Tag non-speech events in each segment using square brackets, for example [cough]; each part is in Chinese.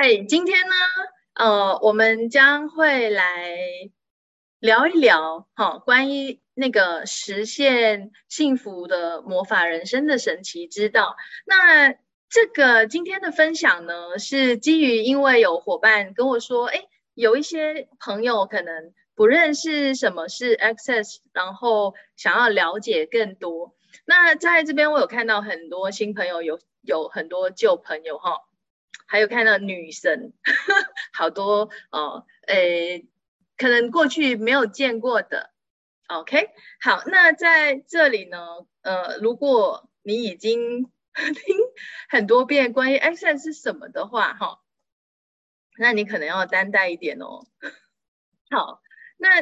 嘿，今天呢，呃，我们将会来聊一聊，哈，关于那个实现幸福的魔法人生的神奇之道。那这个今天的分享呢，是基于因为有伙伴跟我说，哎，有一些朋友可能不认识什么是 Access，然后想要了解更多。那在这边我有看到很多新朋友，有有很多旧朋友，哈。还有看到女神，好多哦，诶，可能过去没有见过的，OK，好，那在这里呢，呃，如果你已经 [laughs] 听很多遍关于 Access 是什么的话，哈，那你可能要担待一点哦。好，那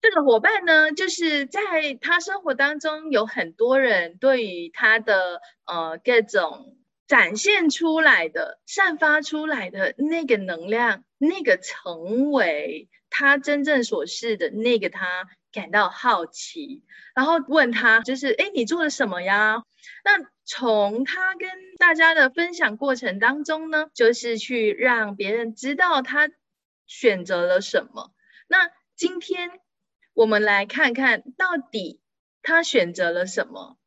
这个伙伴呢，就是在他生活当中有很多人对于他的呃各种。展现出来的、散发出来的那个能量，那个成为他真正所示的那个他感到好奇，然后问他就是：哎，你做了什么呀？那从他跟大家的分享过程当中呢，就是去让别人知道他选择了什么。那今天我们来看看到底他选择了什么。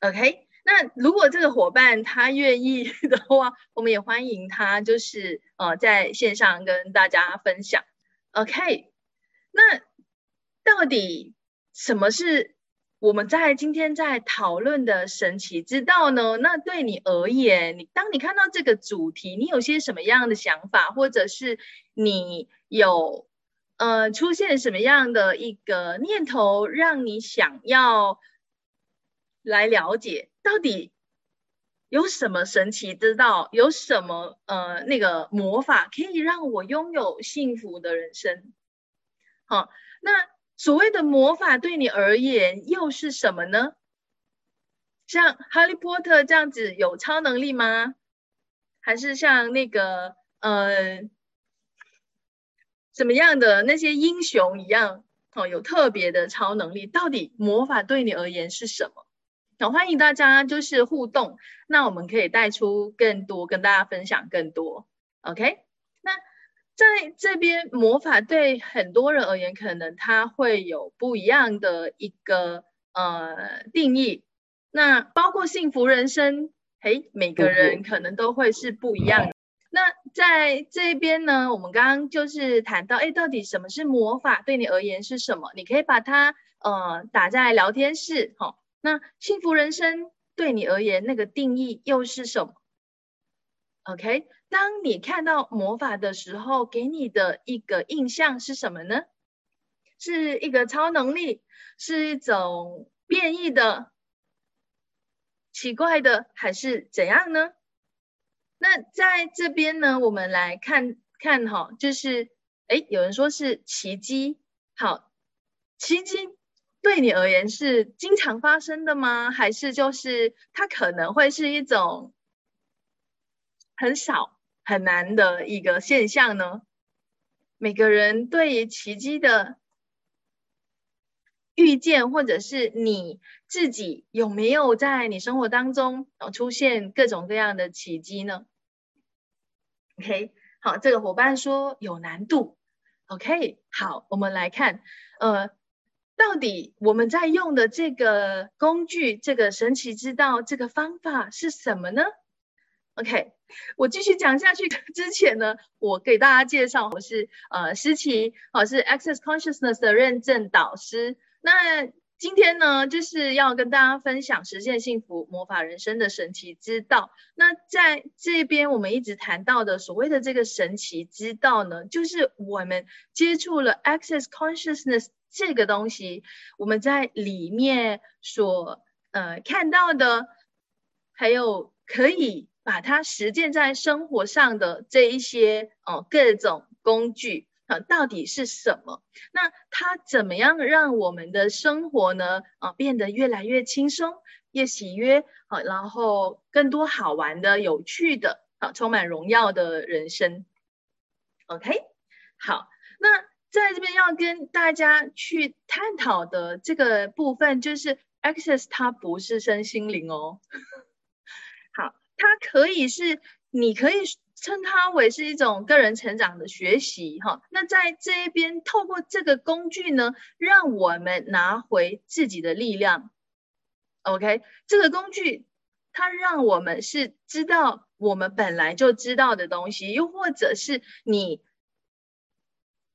OK。那如果这个伙伴他愿意 [laughs] 的话，我们也欢迎他，就是呃在线上跟大家分享。OK，那到底什么是我们在今天在讨论的神奇之道呢？那对你而言，你当你看到这个主题，你有些什么样的想法，或者是你有呃出现什么样的一个念头，让你想要来了解？到底有什么神奇之道？有什么呃那个魔法可以让我拥有幸福的人生？好，那所谓的魔法对你而言又是什么呢？像哈利波特这样子有超能力吗？还是像那个呃什么样的那些英雄一样哦有特别的超能力？到底魔法对你而言是什么？欢迎大家就是互动，那我们可以带出更多，跟大家分享更多。OK，那在这边魔法对很多人而言，可能它会有不一样的一个呃定义。那包括幸福人生，嘿，每个人可能都会是不一样。那在这边呢，我们刚刚就是谈到，哎，到底什么是魔法？对你而言是什么？你可以把它呃打在聊天室，哈。那幸福人生对你而言，那个定义又是什么？OK，当你看到魔法的时候，给你的一个印象是什么呢？是一个超能力，是一种变异的、奇怪的，还是怎样呢？那在这边呢，我们来看看哈，就是哎，有人说是奇迹，好，奇迹。对你而言是经常发生的吗？还是就是它可能会是一种很少很难的一个现象呢？每个人对于奇迹的遇见，或者是你自己有没有在你生活当中出现各种各样的奇迹呢？OK，好，这个伙伴说有难度。OK，好，我们来看，呃。到底我们在用的这个工具、这个神奇之道、这个方法是什么呢？OK，我继续讲下去 [laughs] 之前呢，我给大家介绍，我是呃思琪，我是 Access Consciousness 的认证导师。那今天呢，就是要跟大家分享实现幸福魔法人生的神奇之道。那在这边我们一直谈到的所谓的这个神奇之道呢，就是我们接触了 Access Consciousness。这个东西，我们在里面所呃看到的，还有可以把它实践在生活上的这一些哦各种工具啊，到底是什么？那它怎么样让我们的生活呢啊变得越来越轻松、越喜悦啊，然后更多好玩的、有趣的啊，充满荣耀的人生？OK，好，那。在这边要跟大家去探讨的这个部分，就是 Access 它不是身心灵哦。好，它可以是，你可以称它为是一种个人成长的学习哈。那在这一边，透过这个工具呢，让我们拿回自己的力量。OK，这个工具它让我们是知道我们本来就知道的东西，又或者是你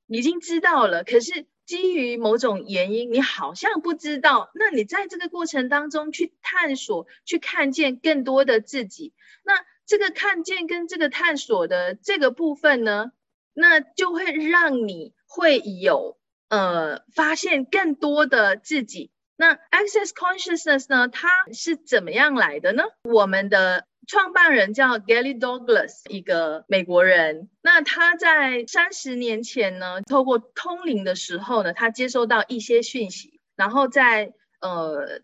已经知道了，可是。基于某种原因，你好像不知道。那你在这个过程当中去探索、去看见更多的自己。那这个看见跟这个探索的这个部分呢，那就会让你会有呃发现更多的自己。那 Access Consciousness 呢，它是怎么样来的呢？我们的。创办人叫 Gary Douglas，一个美国人。那他在三十年前呢，透过通灵的时候呢，他接收到一些讯息。然后在呃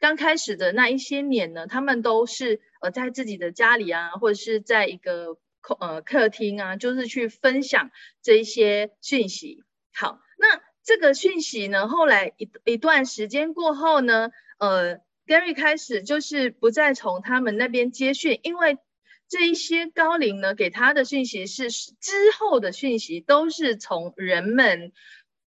刚开始的那一些年呢，他们都是呃在自己的家里啊，或者是在一个客呃客厅啊，就是去分享这一些讯息。好，那这个讯息呢，后来一一段时间过后呢，呃。Gary 开始就是不再从他们那边接讯，因为这一些高龄呢给他的讯息是之后的讯息，都是从人们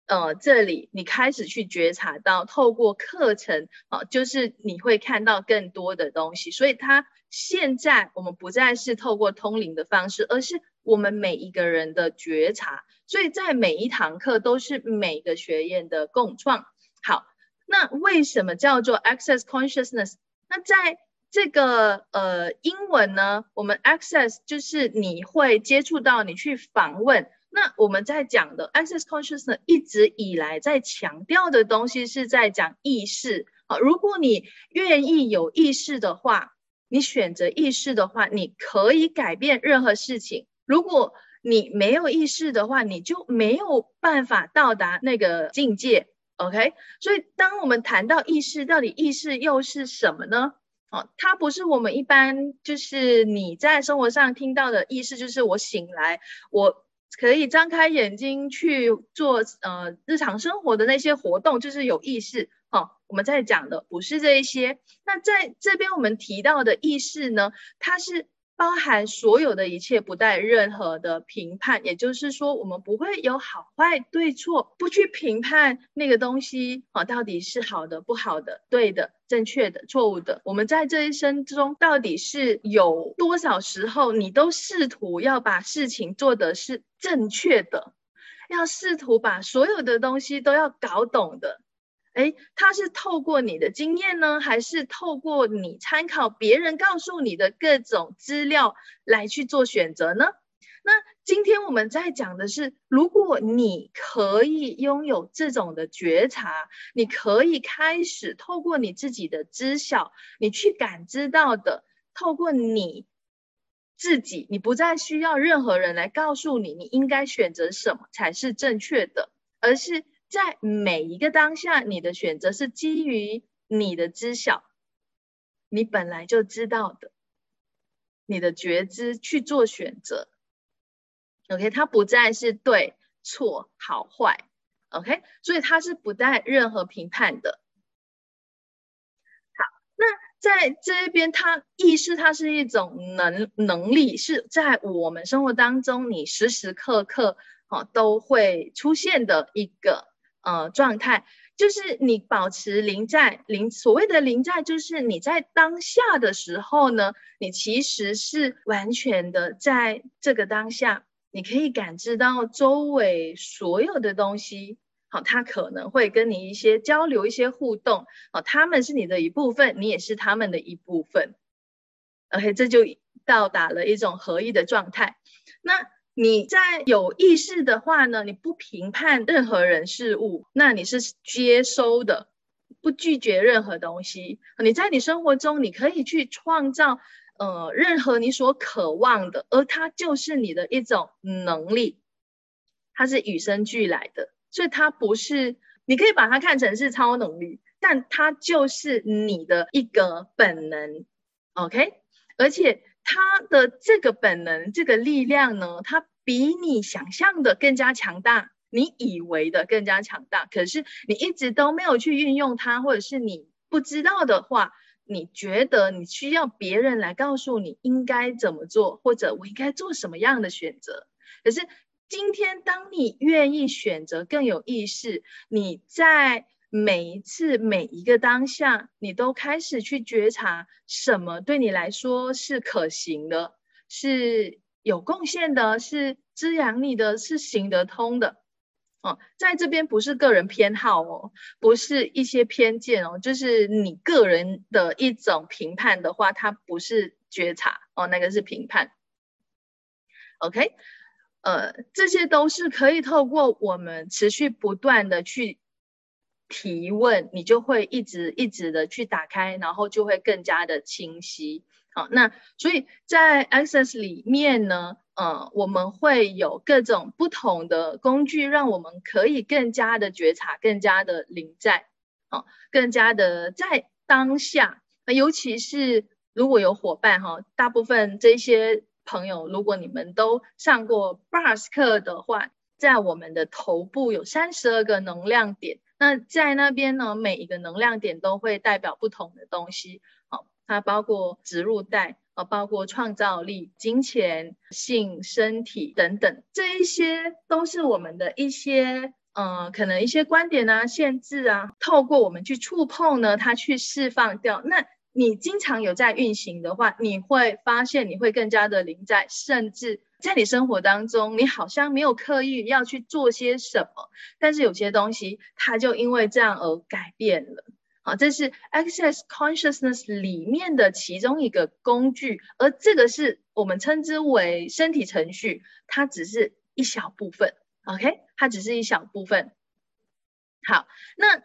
呃这里你开始去觉察到，透过课程啊，就是你会看到更多的东西。所以他现在我们不再是透过通灵的方式，而是我们每一个人的觉察。所以在每一堂课都是每个学院的共创。好。那为什么叫做 access consciousness？那在这个呃英文呢，我们 access 就是你会接触到，你去访问。那我们在讲的 access consciousness 一直以来在强调的东西是在讲意识。好，如果你愿意有意识的话，你选择意识的话，你可以改变任何事情。如果你没有意识的话，你就没有办法到达那个境界。OK，所以当我们谈到意识，到底意识又是什么呢？哦，它不是我们一般就是你在生活上听到的意识，就是我醒来，我可以张开眼睛去做呃日常生活的那些活动，就是有意识。哦，我们在讲的不是这一些。那在这边我们提到的意识呢，它是。包含所有的一切，不带任何的评判，也就是说，我们不会有好坏对错，不去评判那个东西啊，到底是好的、不好的、对的、正确的、错误的。我们在这一生中，到底是有多少时候，你都试图要把事情做的是正确的，要试图把所有的东西都要搞懂的。哎，他是透过你的经验呢，还是透过你参考别人告诉你的各种资料来去做选择呢？那今天我们在讲的是，如果你可以拥有这种的觉察，你可以开始透过你自己的知晓，你去感知到的，透过你自己，你不再需要任何人来告诉你，你应该选择什么才是正确的，而是。在每一个当下，你的选择是基于你的知晓，你本来就知道的，你的觉知去做选择。OK，它不再是对错好坏。OK，所以它是不带任何评判的。好，那在这一边，它意识它是一种能能力，是在我们生活当中你时时刻刻啊都会出现的一个。呃，状态就是你保持临在，临所谓的临在，就是你在当下的时候呢，你其实是完全的在这个当下，你可以感知到周围所有的东西，好，它可能会跟你一些交流、一些互动，好，他们是你的一部分，你也是他们的一部分，OK，这就到达了一种合一的状态，那。你在有意识的话呢，你不评判任何人事物，那你是接收的，不拒绝任何东西。你在你生活中，你可以去创造，呃，任何你所渴望的，而它就是你的一种能力，它是与生俱来的，所以它不是，你可以把它看成是超能力，但它就是你的一个本能，OK，而且。他的这个本能、这个力量呢，它比你想象的更加强大，你以为的更加强大。可是你一直都没有去运用它，或者是你不知道的话，你觉得你需要别人来告诉你应该怎么做，或者我应该做什么样的选择。可是今天，当你愿意选择更有意识，你在每一次每一个当下，你都开始去觉察什么对你来说是可行的，是有贡献的，是滋养你的，是行得通的。哦，在这边不是个人偏好哦，不是一些偏见哦，就是你个人的一种评判的话，它不是觉察哦，那个是评判。OK，呃，这些都是可以透过我们持续不断的去提问，你就会一直一直的去打开，然后就会更加的清晰。好，那所以在 Access 里面呢。呃，我们会有各种不同的工具，让我们可以更加的觉察，更加的临在，哦，更加的在当下。尤其是如果有伙伴哈，大部分这些朋友，如果你们都上过 Bars 课的话，在我们的头部有三十二个能量点，那在那边呢，每一个能量点都会代表不同的东西，好，它包括植入带。呃，包括创造力、金钱、性、身体等等，这一些都是我们的一些，呃，可能一些观点啊、限制啊，透过我们去触碰呢，它去释放掉。那你经常有在运行的话，你会发现你会更加的临在，甚至在你生活当中，你好像没有刻意要去做些什么，但是有些东西它就因为这样而改变了。好，这是 Access Consciousness 里面的其中一个工具，而这个是我们称之为身体程序，它只是一小部分，OK，它只是一小部分。好，那。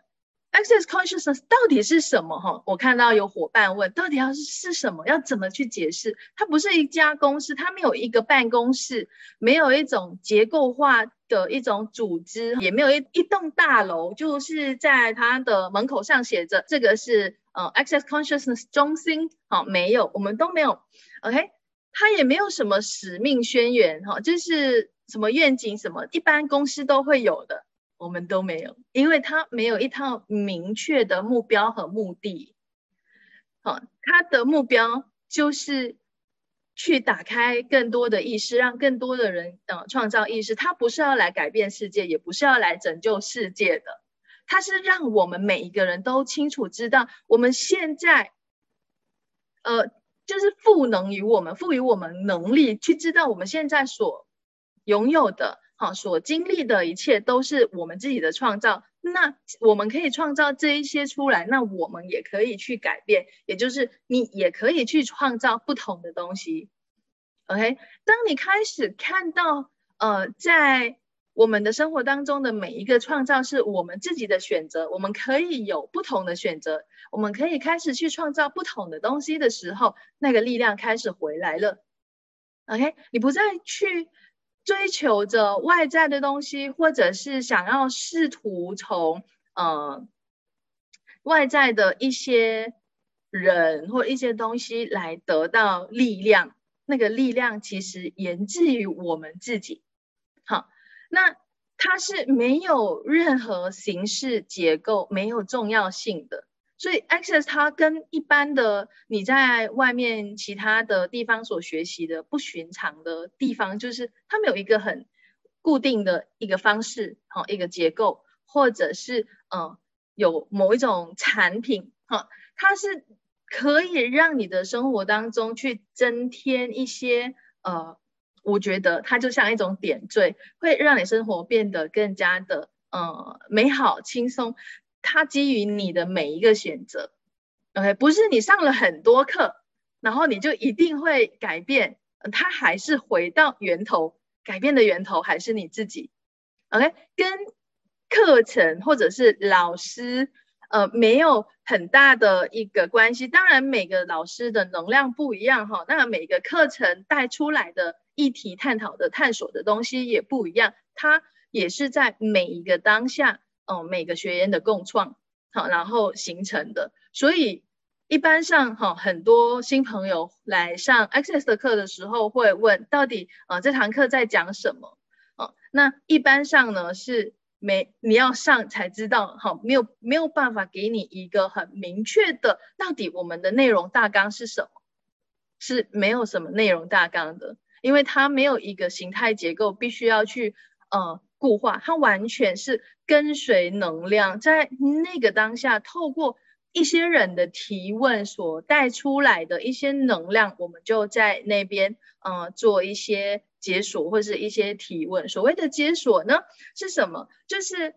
Access consciousness 到底是什么？哈，我看到有伙伴问，到底要是是什么？要怎么去解释？它不是一家公司，它没有一个办公室，没有一种结构化的一种组织，也没有一一栋大楼，就是在它的门口上写着这个是呃 Access consciousness 中心，好，没有，我们都没有，OK，它也没有什么使命宣言，哈，就是什么愿景什么，一般公司都会有的。我们都没有，因为他没有一套明确的目标和目的。好，他的目标就是去打开更多的意识，让更多的人呃创造意识。他不是要来改变世界，也不是要来拯救世界的，他是让我们每一个人都清楚知道，我们现在呃就是赋能于我们，赋予我们能力去知道我们现在所拥有的。好，所经历的一切都是我们自己的创造。那我们可以创造这一些出来，那我们也可以去改变，也就是你也可以去创造不同的东西。OK，当你开始看到，呃，在我们的生活当中的每一个创造是我们自己的选择，我们可以有不同的选择，我们可以开始去创造不同的东西的时候，那个力量开始回来了。OK，你不再去。追求着外在的东西，或者是想要试图从呃外在的一些人或一些东西来得到力量，那个力量其实源自于我们自己。好，那它是没有任何形式结构，没有重要性的。所以，Access 它跟一般的你在外面其他的地方所学习的不寻常的地方，就是它没有一个很固定的一个方式，好一个结构，或者是嗯有某一种产品，哈，它是可以让你的生活当中去增添一些呃，我觉得它就像一种点缀，会让你生活变得更加的呃美好轻松。它基于你的每一个选择，OK，不是你上了很多课，然后你就一定会改变，它还是回到源头，改变的源头还是你自己，OK，跟课程或者是老师，呃，没有很大的一个关系。当然，每个老师的能量不一样哈，那每个课程带出来的议题探讨的探索的东西也不一样，它也是在每一个当下。哦，每个学员的共创，好，然后形成的。所以一般上，哈，很多新朋友来上 Access 的课的时候，会问到底，呃，这堂课在讲什么？哦，那一般上呢，是没你要上才知道，好，没有没有办法给你一个很明确的，到底我们的内容大纲是什么？是没有什么内容大纲的，因为它没有一个形态结构，必须要去呃固化，它完全是跟随能量，在那个当下，透过一些人的提问所带出来的一些能量，我们就在那边呃做一些解锁或是一些提问。所谓的解锁呢是什么？就是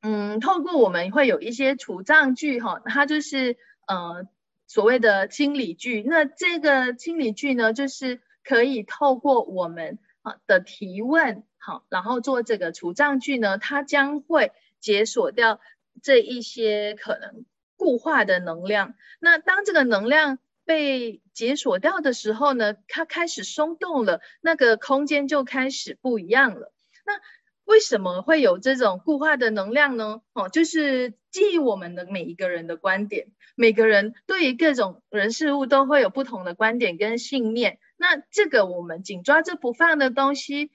嗯，透过我们会有一些储藏句哈，它就是呃。所谓的清理句，那这个清理句呢，就是可以透过我们啊的提问，好，然后做这个除障具呢，它将会解锁掉这一些可能固化的能量。那当这个能量被解锁掉的时候呢，它开始松动了，那个空间就开始不一样了。那为什么会有这种固化的能量呢？哦，就是基于我们的每一个人的观点，每个人对于各种人事物都会有不同的观点跟信念。那这个我们紧抓着不放的东西。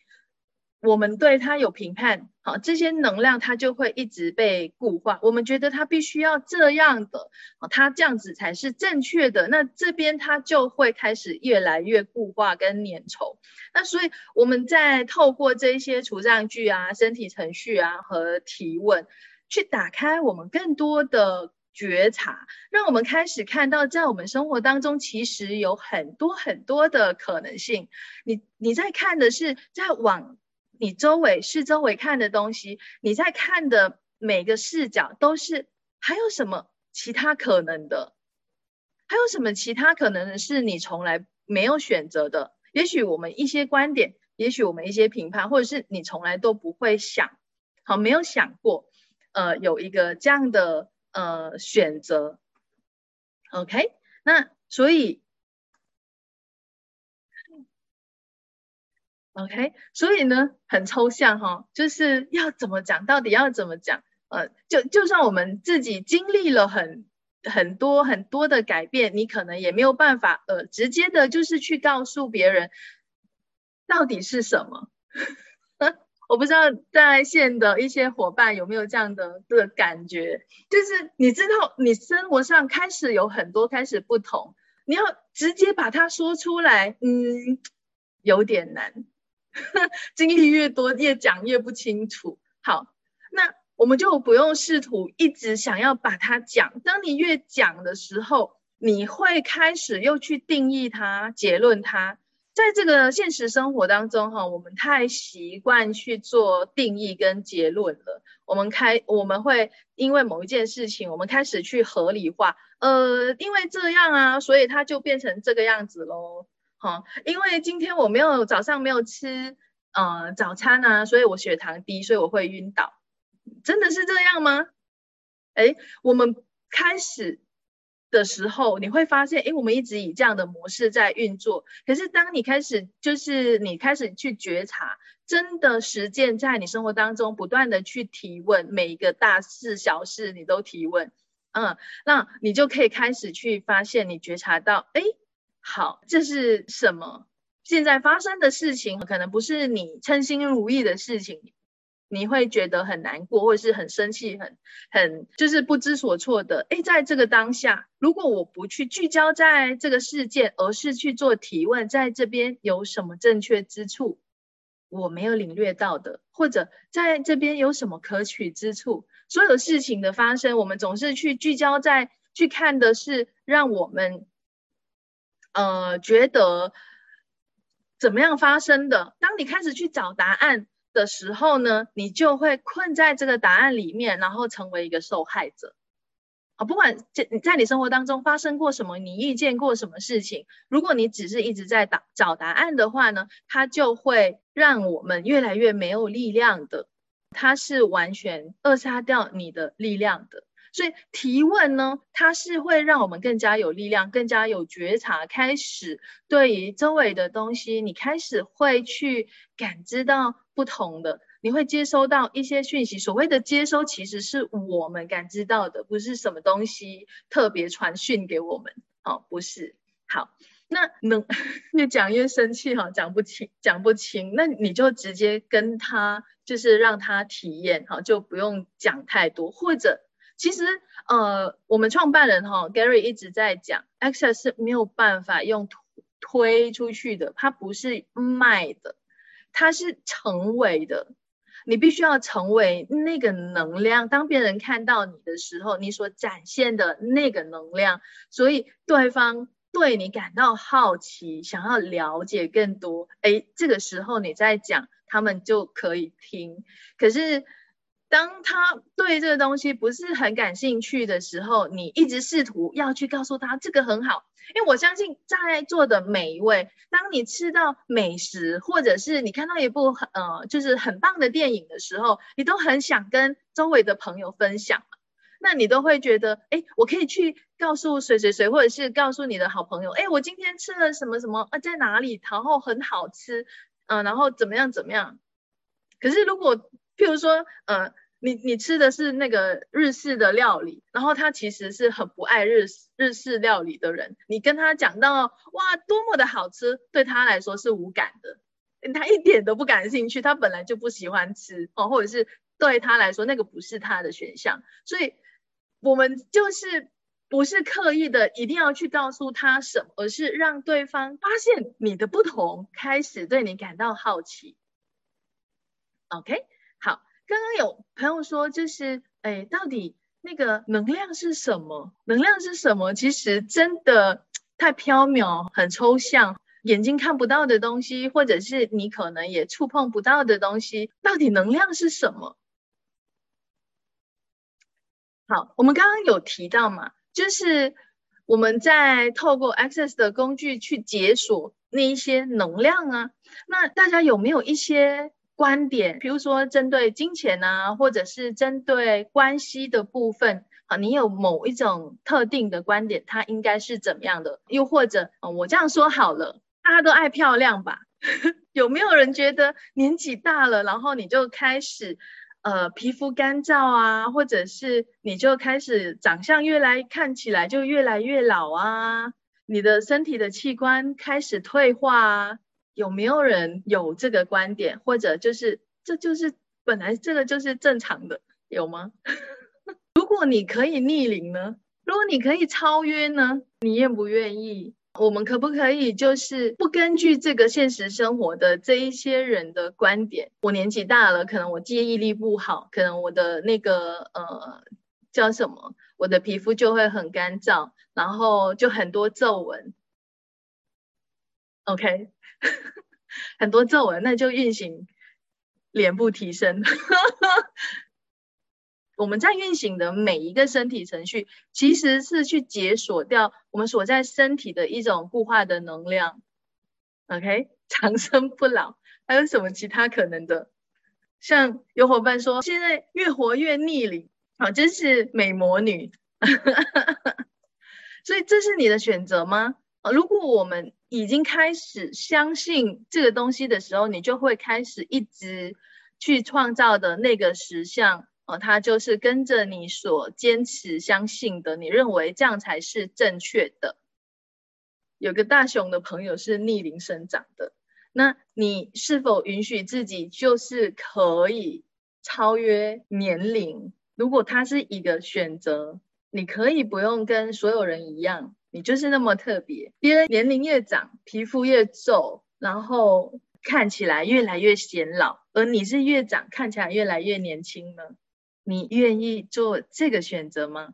我们对它有评判，好，这些能量它就会一直被固化。我们觉得它必须要这样的，它这样子才是正确的。那这边它就会开始越来越固化跟粘稠。那所以我们在透过这些除障句啊、身体程序啊和提问，去打开我们更多的觉察，让我们开始看到，在我们生活当中其实有很多很多的可能性。你你在看的是在往。你周围是周围看的东西，你在看的每个视角都是还有什么其他可能的？还有什么其他可能是你从来没有选择的？也许我们一些观点，也许我们一些评判，或者是你从来都不会想，好没有想过，呃，有一个这样的呃选择。OK，那所以。OK，所以呢，很抽象哈，就是要怎么讲，到底要怎么讲？呃，就就算我们自己经历了很很多很多的改变，你可能也没有办法，呃，直接的，就是去告诉别人到底是什么。呃 [laughs] 我不知道在线的一些伙伴有没有这样的的感觉，就是你知道，你生活上开始有很多开始不同，你要直接把它说出来，嗯，有点难。[laughs] 经历越多，越讲越不清楚。好，那我们就不用试图一直想要把它讲。当你越讲的时候，你会开始又去定义它、结论它。在这个现实生活当中，哈，我们太习惯去做定义跟结论了。我们开，我们会因为某一件事情，我们开始去合理化。呃，因为这样啊，所以它就变成这个样子喽。哦，因为今天我没有早上没有吃呃早餐啊，所以我血糖低，所以我会晕倒。真的是这样吗？哎，我们开始的时候你会发现，哎，我们一直以这样的模式在运作。可是当你开始，就是你开始去觉察，真的实践在你生活当中，不断的去提问，每一个大事小事你都提问，嗯，那你就可以开始去发现，你觉察到，哎。好，这是什么？现在发生的事情可能不是你称心如意的事情，你会觉得很难过，或者是很生气，很很就是不知所措的。诶，在这个当下，如果我不去聚焦在这个事件，而是去做提问，在这边有什么正确之处，我没有领略到的，或者在这边有什么可取之处？所有事情的发生，我们总是去聚焦在去看的是让我们。呃，觉得怎么样发生的？当你开始去找答案的时候呢，你就会困在这个答案里面，然后成为一个受害者。啊，不管在你在你生活当中发生过什么，你遇见过什么事情，如果你只是一直在找找答案的话呢，它就会让我们越来越没有力量的，它是完全扼杀掉你的力量的。所以提问呢，它是会让我们更加有力量、更加有觉察，开始对于周围的东西，你开始会去感知到不同的，你会接收到一些讯息。所谓的接收，其实是我们感知到的，不是什么东西特别传讯给我们。哦，不是。好，那能 [laughs] 越讲越生气哈，讲不清，讲不清，那你就直接跟他，就是让他体验哈，就不用讲太多。或者，其实呃，我们创办人哈 Gary 一直在讲，Access 是没有办法用推出去的，它不是卖的，它是成为的。你必须要成为那个能量，当别人看到你的时候，你所展现的那个能量，所以对方。对你感到好奇，想要了解更多，哎，这个时候你在讲，他们就可以听。可是，当他对这个东西不是很感兴趣的时候，你一直试图要去告诉他这个很好，因为我相信在座的每一位，当你吃到美食，或者是你看到一部很呃就是很棒的电影的时候，你都很想跟周围的朋友分享。那你都会觉得，哎，我可以去告诉谁谁谁，或者是告诉你的好朋友，哎，我今天吃了什么什么啊，在哪里，然后很好吃，嗯，然后怎么样怎么样。可是如果，譬如说，呃，你你吃的是那个日式的料理，然后他其实是很不爱日日式料理的人，你跟他讲到，哇，多么的好吃，对他来说是无感的，他一点都不感兴趣，他本来就不喜欢吃哦，或者是对他来说那个不是他的选项，所以。我们就是不是刻意的一定要去告诉他什么，而是让对方发现你的不同，开始对你感到好奇。OK，好，刚刚有朋友说，就是哎，到底那个能量是什么？能量是什么？其实真的太缥缈，很抽象，眼睛看不到的东西，或者是你可能也触碰不到的东西，到底能量是什么？好，我们刚刚有提到嘛，就是我们在透过 Access 的工具去解锁那一些能量啊。那大家有没有一些观点？比如说针对金钱啊，或者是针对关系的部分啊，你有某一种特定的观点，它应该是怎么样的？又或者，我这样说好了，大家都爱漂亮吧？[laughs] 有没有人觉得年纪大了，然后你就开始？呃，皮肤干燥啊，或者是你就开始长相越来看起来就越来越老啊，你的身体的器官开始退化啊，有没有人有这个观点？或者就是这就是本来这个就是正常的，有吗？[laughs] 如果你可以逆龄呢？如果你可以超越呢？你愿不愿意？我们可不可以就是不根据这个现实生活的这一些人的观点？我年纪大了，可能我记忆力不好，可能我的那个呃叫什么，我的皮肤就会很干燥，然后就很多皱纹。OK，[laughs] 很多皱纹，那就运行脸部提升。[laughs] 我们在运行的每一个身体程序，其实是去解锁掉我们所在身体的一种固化的能量。OK，[laughs] 长生不老，还有什么其他可能的？像有伙伴说，现在越活越逆龄，啊，真是美魔女。所以这是你的选择吗？如果我们已经开始相信这个东西的时候，你就会开始一直去创造的那个实相。哦，它就是跟着你所坚持相信的，你认为这样才是正确的。有个大熊的朋友是逆龄生长的，那你是否允许自己就是可以超越年龄？如果它是一个选择，你可以不用跟所有人一样，你就是那么特别。别人年龄越长，皮肤越皱，然后看起来越来越显老，而你是越长，看起来越来越年轻呢？你愿意做这个选择吗？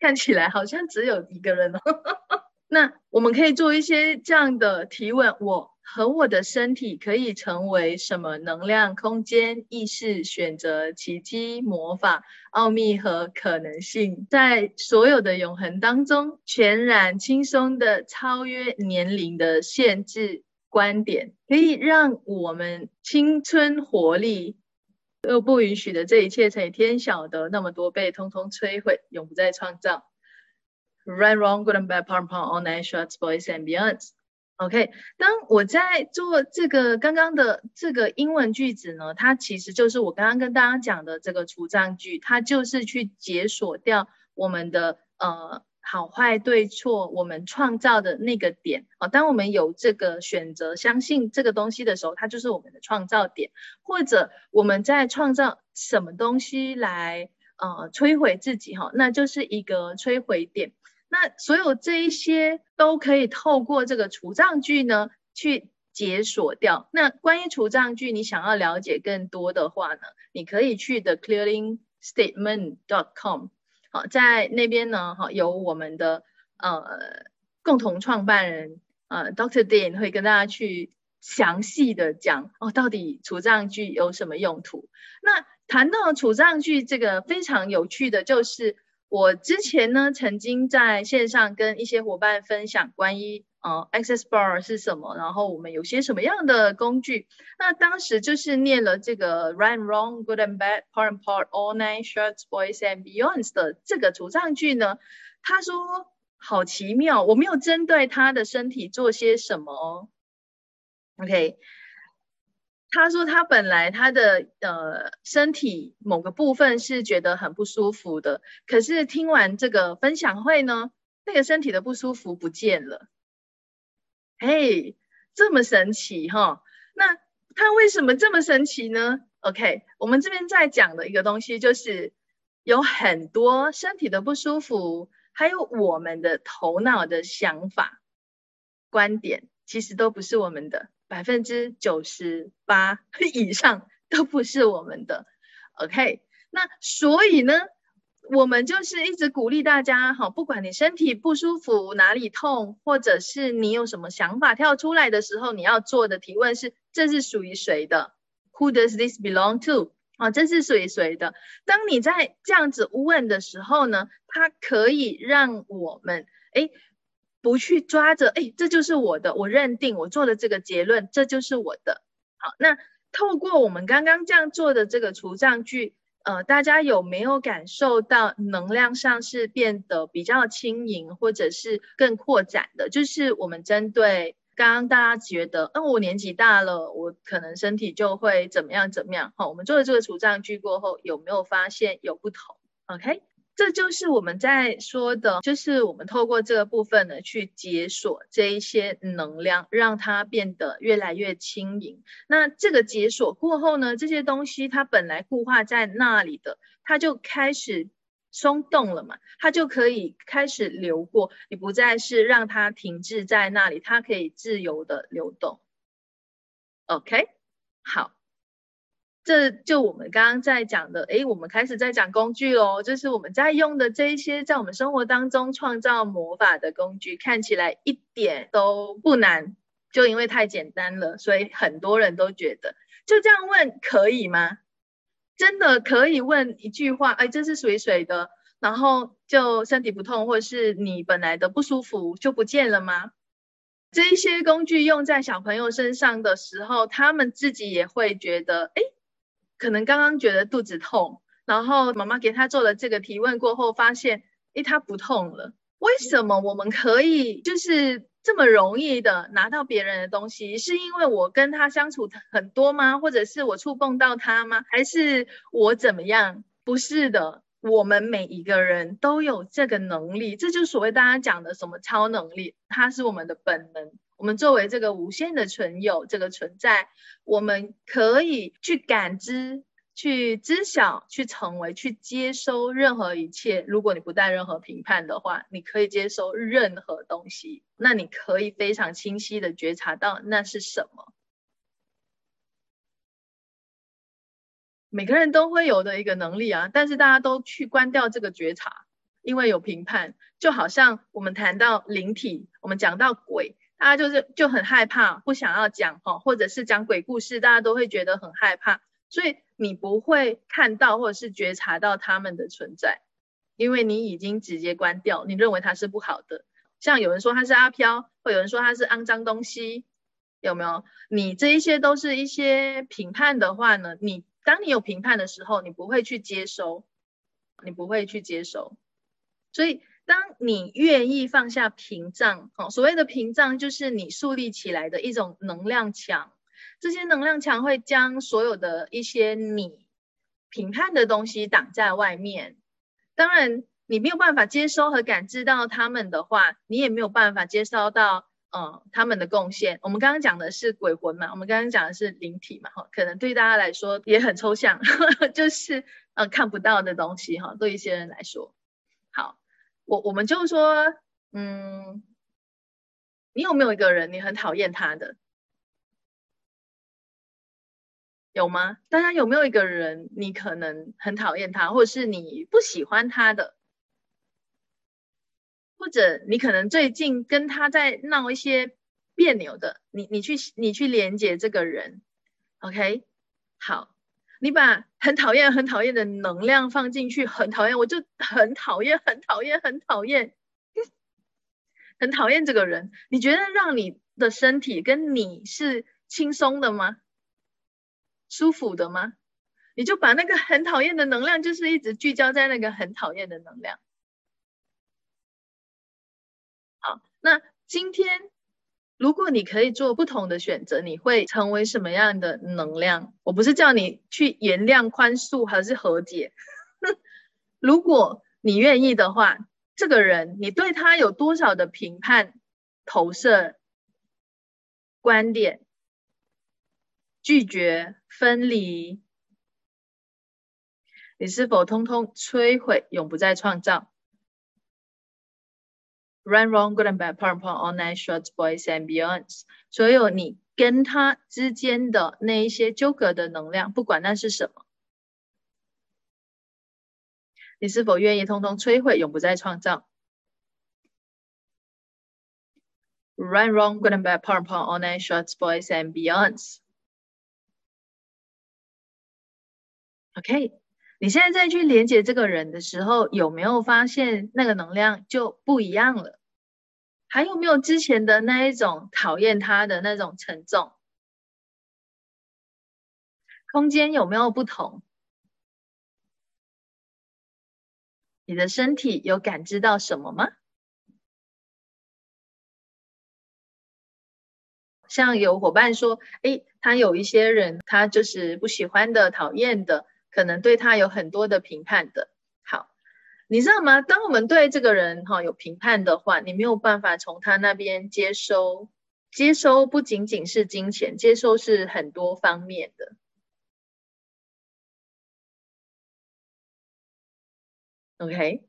看起来好像只有一个人哦。[laughs] 那我们可以做一些这样的提问：我和我的身体可以成为什么能量、空间、意识、选择、奇迹、魔法、奥秘和可能性，在所有的永恒当中，全然轻松的超越年龄的限制观点，可以让我们青春活力。又不允许的这一切，乘以天晓得那么多倍，通通摧毁，永不再创造。Right, wrong, good and bad, p o m p o m all night shots, boys and beyonds. OK，当我在做这个刚刚的这个英文句子呢，它其实就是我刚刚跟大家讲的这个除障句，它就是去解锁掉我们的呃好坏对错，我们创造的那个点啊。当我们有这个选择，相信这个东西的时候，它就是我们的创造点。或者我们在创造什么东西来呃摧毁自己哈，那就是一个摧毁点。那所有这一些都可以透过这个除障句呢去解锁掉。那关于除障句，你想要了解更多的话呢，你可以去 the clearing statement dot com。好，在那边呢，哈，有我们的呃共同创办人呃 Dr. Dean 会跟大家去详细的讲哦，到底除障句有什么用途？那谈到除障句这个非常有趣的就是。我之前呢，曾经在线上跟一些伙伴分享关于呃 Access Bar 是什么，然后我们有些什么样的工具。那当时就是念了这个 Right, Wrong, Good and Bad, Part and Part, All Nine Shorts, Boys and Beyonds 的这个主唱句呢，他说好奇妙，我没有针对他的身体做些什么。OK。他说他本来他的呃身体某个部分是觉得很不舒服的，可是听完这个分享会呢，那个身体的不舒服不见了。嘿，这么神奇哈？那他为什么这么神奇呢？OK，我们这边在讲的一个东西就是有很多身体的不舒服，还有我们的头脑的想法、观点，其实都不是我们的。百分之九十八 [laughs] 以上都不是我们的，OK？那所以呢，我们就是一直鼓励大家，哈，不管你身体不舒服、哪里痛，或者是你有什么想法跳出来的时候，你要做的提问是：这是属于谁的？Who does this belong to？啊，这是属于谁的？当你在这样子问的时候呢，它可以让我们，哎。不去抓着，哎，这就是我的，我认定我做的这个结论，这就是我的。好，那透过我们刚刚这样做的这个除障句，呃，大家有没有感受到能量上是变得比较轻盈，或者是更扩展的？就是我们针对刚刚大家觉得，嗯，我年纪大了，我可能身体就会怎么样怎么样。好，我们做了这个除障句过后，有没有发现有不同？OK。这就是我们在说的，就是我们透过这个部分呢，去解锁这一些能量，让它变得越来越轻盈。那这个解锁过后呢，这些东西它本来固化在那里的，它就开始松动了嘛，它就可以开始流过。你不再是让它停滞在那里，它可以自由的流动。OK，好。这就我们刚刚在讲的，诶，我们开始在讲工具喽，就是我们在用的这一些在我们生活当中创造魔法的工具，看起来一点都不难，就因为太简单了，所以很多人都觉得就这样问可以吗？真的可以问一句话，哎，这是属于谁的？然后就身体不痛，或是你本来的不舒服就不见了吗？这一些工具用在小朋友身上的时候，他们自己也会觉得，哎。可能刚刚觉得肚子痛，然后妈妈给他做了这个提问过后，发现，诶，他不痛了。为什么我们可以就是这么容易的拿到别人的东西？是因为我跟他相处很多吗？或者是我触碰到他吗？还是我怎么样？不是的，我们每一个人都有这个能力，这就是所谓大家讲的什么超能力，它是我们的本能。我们作为这个无限的存有，这个存在，我们可以去感知、去知晓、去成为、去接收任何一切。如果你不带任何评判的话，你可以接收任何东西。那你可以非常清晰的觉察到那是什么。每个人都会有的一个能力啊，但是大家都去关掉这个觉察，因为有评判。就好像我们谈到灵体，我们讲到鬼。大家就是就很害怕，不想要讲哈，或者是讲鬼故事，大家都会觉得很害怕，所以你不会看到或者是觉察到他们的存在，因为你已经直接关掉，你认为它是不好的。像有人说它是阿飘，或有人说它是肮脏东西，有没有？你这一些都是一些评判的话呢？你当你有评判的时候，你不会去接收，你不会去接收，所以。当你愿意放下屏障，哦，所谓的屏障就是你树立起来的一种能量墙，这些能量墙会将所有的一些你评判的东西挡在外面。当然，你没有办法接收和感知到他们的话，你也没有办法接收到嗯他们的贡献。我们刚刚讲的是鬼魂嘛，我们刚刚讲的是灵体嘛，哈，可能对大家来说也很抽象，呵 [laughs] 呵就是呃看不到的东西哈，对一些人来说。我我们就说，嗯，你有没有一个人你很讨厌他的？有吗？大家有没有一个人你可能很讨厌他，或者是你不喜欢他的？或者你可能最近跟他在闹一些别扭的，你你去你去连接这个人，OK？好，你把很讨厌很讨厌的能量放进去，很讨厌，我就很讨厌很讨厌很讨厌，很讨厌这个人。你觉得让你的身体跟你是轻松的吗？舒服的吗？你就把那个很讨厌的能量，就是一直聚焦在那个很讨厌的能量。好，那今天如果你可以做不同的选择，你会成为什么样的能量？我不是叫你去原谅、宽恕还是和解。[laughs] 如果你愿意的话，这个人你对他有多少的评判、投射、观点？拒绝分离，你是否通通摧毁，永不再创造？Run, wrong, good and bad, p o r n porn, all night, shorts, boys and beyonds。所有你跟他之间的那一些纠葛的能量，不管那是什么，你是否愿意通通摧毁，永不再创造？Run, wrong, good and bad, p o r n porn, all night, shorts, boys and beyonds。OK，你现在再去连接这个人的时候，有没有发现那个能量就不一样了？还有没有之前的那一种讨厌他的那种沉重？空间有没有不同？你的身体有感知到什么吗？像有伙伴说，哎，他有一些人，他就是不喜欢的、讨厌的。可能对他有很多的评判的，你知道吗？当我们对这个人哈有评判的话，你没有办法从他那边接收，接收不仅仅是金钱，接收是很多方面的。OK，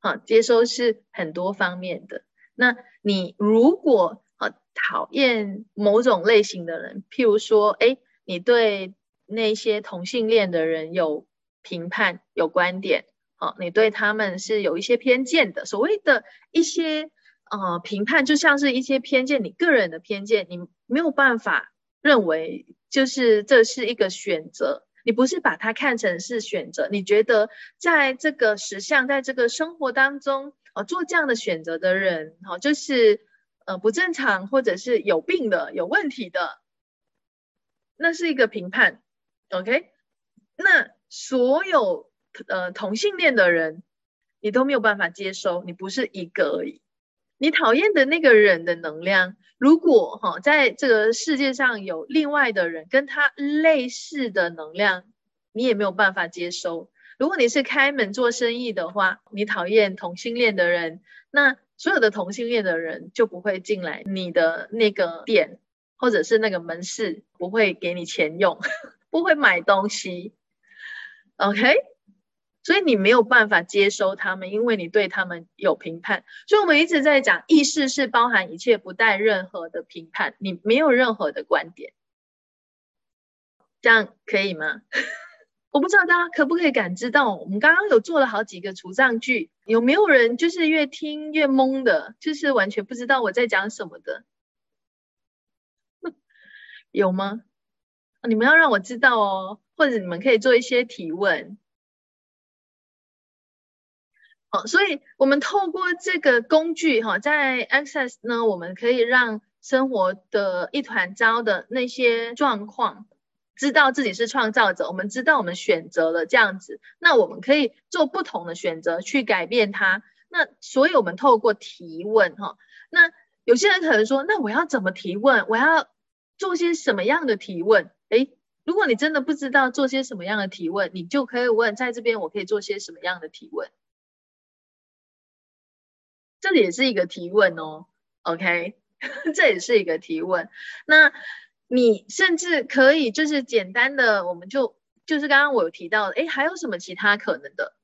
好，接收是很多方面的。那你如果啊讨厌某种类型的人，譬如说，哎，你对。那些同性恋的人有评判、有观点，哦，你对他们是有一些偏见的。所谓的一些呃评判，就像是一些偏见，你个人的偏见，你没有办法认为就是这是一个选择，你不是把它看成是选择，你觉得在这个实相，在这个生活当中，呃，做这样的选择的人，好，就是呃不正常或者是有病的、有问题的，那是一个评判。OK，那所有呃同性恋的人，你都没有办法接收，你不是一个而已。你讨厌的那个人的能量，如果哈在这个世界上有另外的人跟他类似的能量，你也没有办法接收。如果你是开门做生意的话，你讨厌同性恋的人，那所有的同性恋的人就不会进来你的那个店，或者是那个门市不会给你钱用。[laughs] 不会买东西，OK，所以你没有办法接收他们，因为你对他们有评判。所以我们一直在讲，意识是包含一切，不带任何的评判，你没有任何的观点，这样可以吗？[laughs] 我不知道大家可不可以感知到，我们刚刚有做了好几个除障句，有没有人就是越听越懵的，就是完全不知道我在讲什么的？[laughs] 有吗？你们要让我知道哦，或者你们可以做一些提问。好，所以我们透过这个工具哈，在 Access 呢，我们可以让生活的一团糟的那些状况，知道自己是创造者。我们知道我们选择了这样子，那我们可以做不同的选择去改变它。那所以我们透过提问哈，那有些人可能说，那我要怎么提问？我要做些什么样的提问？哎，如果你真的不知道做些什么样的提问，你就可以问，在这边我可以做些什么样的提问？这也是一个提问哦。OK，[laughs] 这也是一个提问。那你甚至可以就是简单的，我们就就是刚刚我有提到，哎，还有什么其他可能的？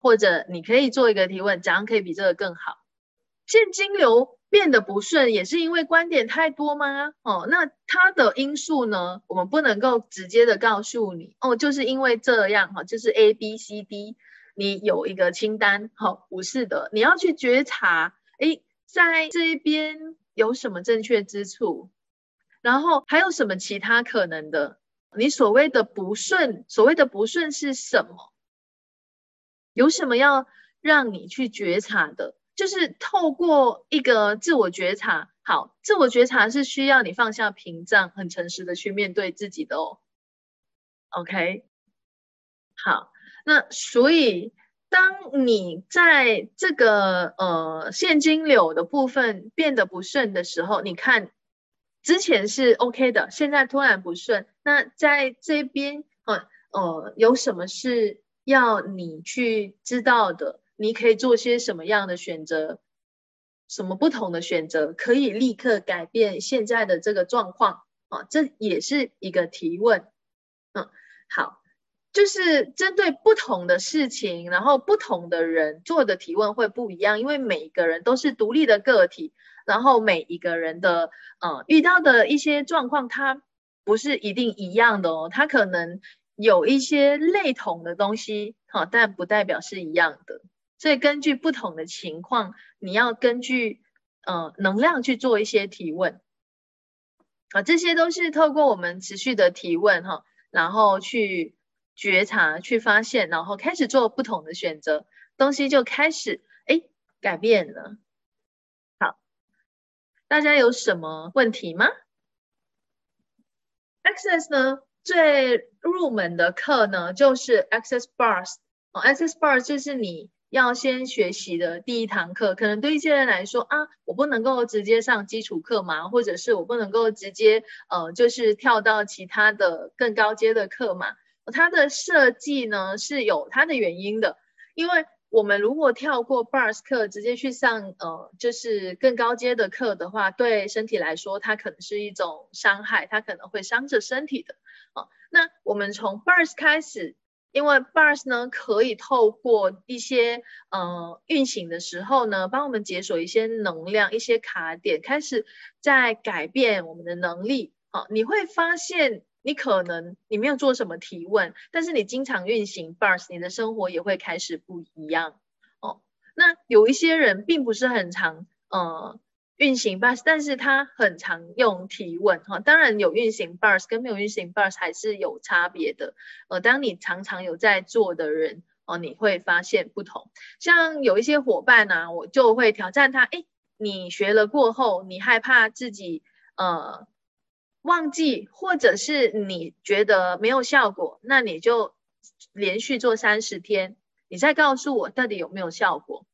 或者你可以做一个提问，怎样可以比这个更好？现金流。变得不顺也是因为观点太多吗？哦，那它的因素呢？我们不能够直接的告诉你哦，就是因为这样哈，就是 A B C D，你有一个清单，好，不是的，你要去觉察，哎，在这一边有什么正确之处，然后还有什么其他可能的？你所谓的不顺，所谓的不顺是什么？有什么要让你去觉察的？就是透过一个自我觉察，好，自我觉察是需要你放下屏障，很诚实的去面对自己的哦。OK，好，那所以当你在这个呃现金流的部分变得不顺的时候，你看之前是 OK 的，现在突然不顺，那在这边呃呃有什么是要你去知道的？你可以做些什么样的选择？什么不同的选择可以立刻改变现在的这个状况啊？这也是一个提问。嗯，好，就是针对不同的事情，然后不同的人做的提问会不一样，因为每一个人都是独立的个体，然后每一个人的呃遇到的一些状况，它不是一定一样的哦，它可能有一些类同的东西，好，但不代表是一样的。所以根据不同的情况，你要根据呃能量去做一些提问啊，这些都是透过我们持续的提问哈，然后去觉察、去发现，然后开始做不同的选择，东西就开始哎改变了。好，大家有什么问题吗？Access 呢，最入门的课呢就是 Access Bars 哦，Access Bars 就是你。要先学习的第一堂课，可能对一些人来说啊，我不能够直接上基础课嘛，或者是我不能够直接呃，就是跳到其他的更高阶的课嘛。它的设计呢是有它的原因的，因为我们如果跳过 bars 课，直接去上呃，就是更高阶的课的话，对身体来说，它可能是一种伤害，它可能会伤着身体的。啊，那我们从 bars 开始。因为 bars 呢，可以透过一些呃运行的时候呢，帮我们解锁一些能量、一些卡点，开始在改变我们的能力。哦，你会发现，你可能你没有做什么提问，但是你经常运行 bars，你的生活也会开始不一样。哦，那有一些人并不是很常呃。运行 bars，但是他很常用提问哈，当然有运行 bars 跟没有运行 bars 还是有差别的。呃，当你常常有在做的人哦，你会发现不同。像有一些伙伴呢，我就会挑战他，哎，你学了过后，你害怕自己呃忘记，或者是你觉得没有效果，那你就连续做三十天，你再告诉我到底有没有效果。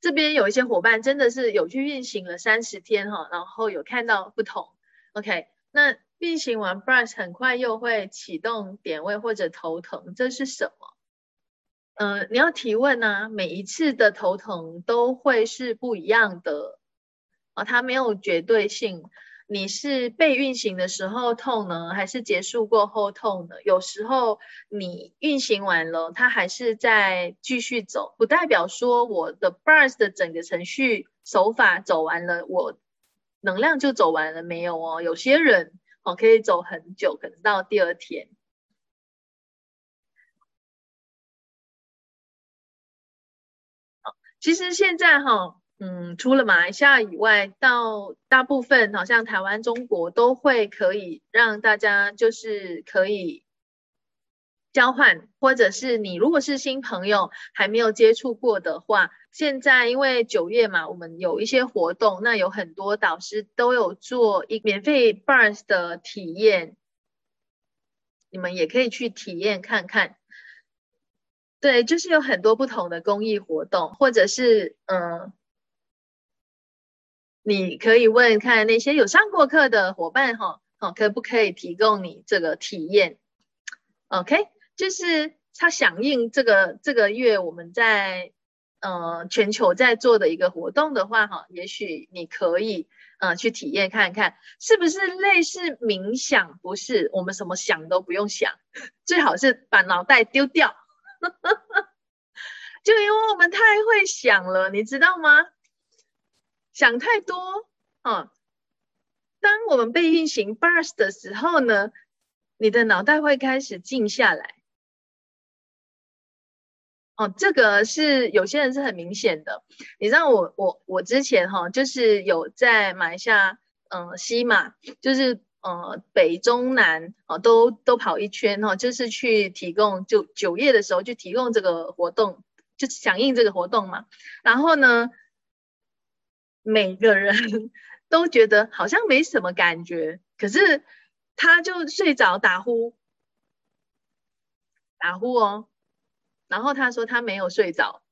这边有一些伙伴真的是有去运行了三十天哈，然后有看到不同。OK，那运行完 brush 很快又会启动点位或者头疼，这是什么？嗯，你要提问啊，每一次的头疼都会是不一样的啊，它没有绝对性。你是被运行的时候痛呢，还是结束过后痛呢？有时候你运行完了，它还是在继续走，不代表说我的 bars 的整个程序手法走完了，我能量就走完了没有哦？有些人哦可以走很久，可能到第二天。其实现在哈。嗯，除了马来西亚以外，到大部分好像台湾、中国都会可以让大家就是可以交换，或者是你如果是新朋友还没有接触过的话，现在因为九月嘛，我们有一些活动，那有很多导师都有做一免费 bars 的体验，你们也可以去体验看看。对，就是有很多不同的公益活动，或者是嗯。你可以问看那些有上过课的伙伴哈，好，可不可以提供你这个体验？OK，就是他响应这个这个月我们在呃全球在做的一个活动的话，哈，也许你可以呃去体验看看，是不是类似冥想？不是，我们什么想都不用想，[laughs] 最好是把脑袋丢掉。[laughs] 就因为我们太会想了，你知道吗？想太多啊！当我们被运行 burst 的时候呢，你的脑袋会开始静下来。哦，这个是有些人是很明显的。你知道我我我之前哈，就是有在马来西亚，嗯，西马，就是呃北中南啊，都都跑一圈哈，就是去提供就九月的时候就提供这个活动，就响应这个活动嘛。然后呢，每个人 [laughs] 都觉得好像没什么感觉，可是他就睡着打呼，打呼哦。然后他说他没有睡着，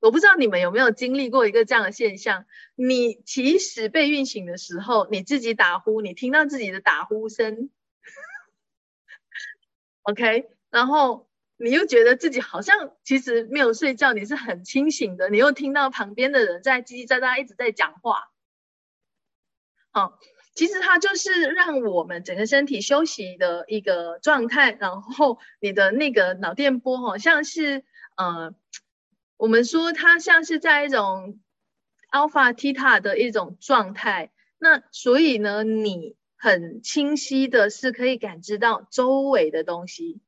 我不知道你们有没有经历过一个这样的现象：你其实被运行的时候，你自己打呼，你听到自己的打呼声，[laughs] OK，然后你又觉得自己好像其实没有睡觉，你是很清醒的，你又听到旁边的人在叽叽喳喳一直在讲话，好。其实它就是让我们整个身体休息的一个状态，然后你的那个脑电波好像是，呃，我们说它像是在一种 alpha theta 的一种状态，那所以呢，你很清晰的是可以感知到周围的东西，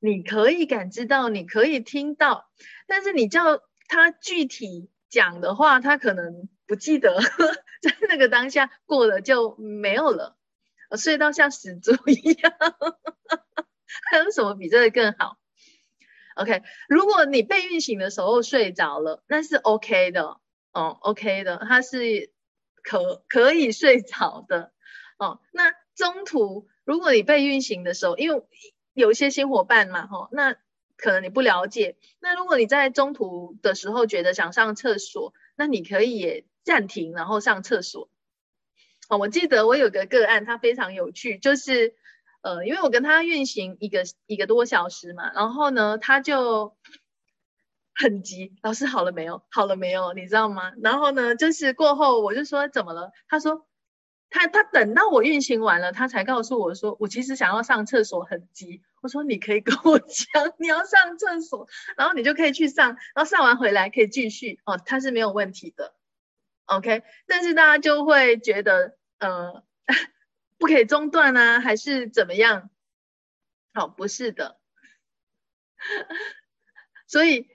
你可以感知到，你可以听到，但是你叫他具体讲的话，他可能。不记得 [laughs] 在那个当下过了就没有了，我睡到像死猪一样。[laughs] 还有什么比这个更好？OK，如果你被运行的时候睡着了，那是 OK 的哦，OK 的，它是可可以睡着的哦。那中途如果你被运行的时候，因为有一些新伙伴嘛，哈，那可能你不了解。那如果你在中途的时候觉得想上厕所，那你可以也。暂停，然后上厕所。哦，我记得我有个个案，他非常有趣，就是呃，因为我跟他运行一个一个多小时嘛，然后呢，他就很急，老师好了没有？好了没有？你知道吗？然后呢，就是过后我就说怎么了？他说他他等到我运行完了，他才告诉我说，我其实想要上厕所，很急。我说你可以跟我 [laughs] 讲，你要上厕所，然后你就可以去上，然后上完回来可以继续。哦，他是没有问题的。OK，但是大家就会觉得，呃，[laughs] 不可以中断啊，还是怎么样？好，不是的。所以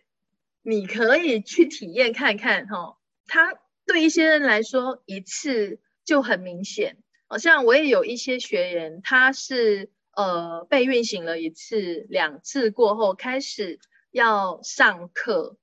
你可以去体验看看，哈，他对一些人来说一次就很明显。好像我也有一些学员，他是呃被运行了一次、两次过后，开始要上课。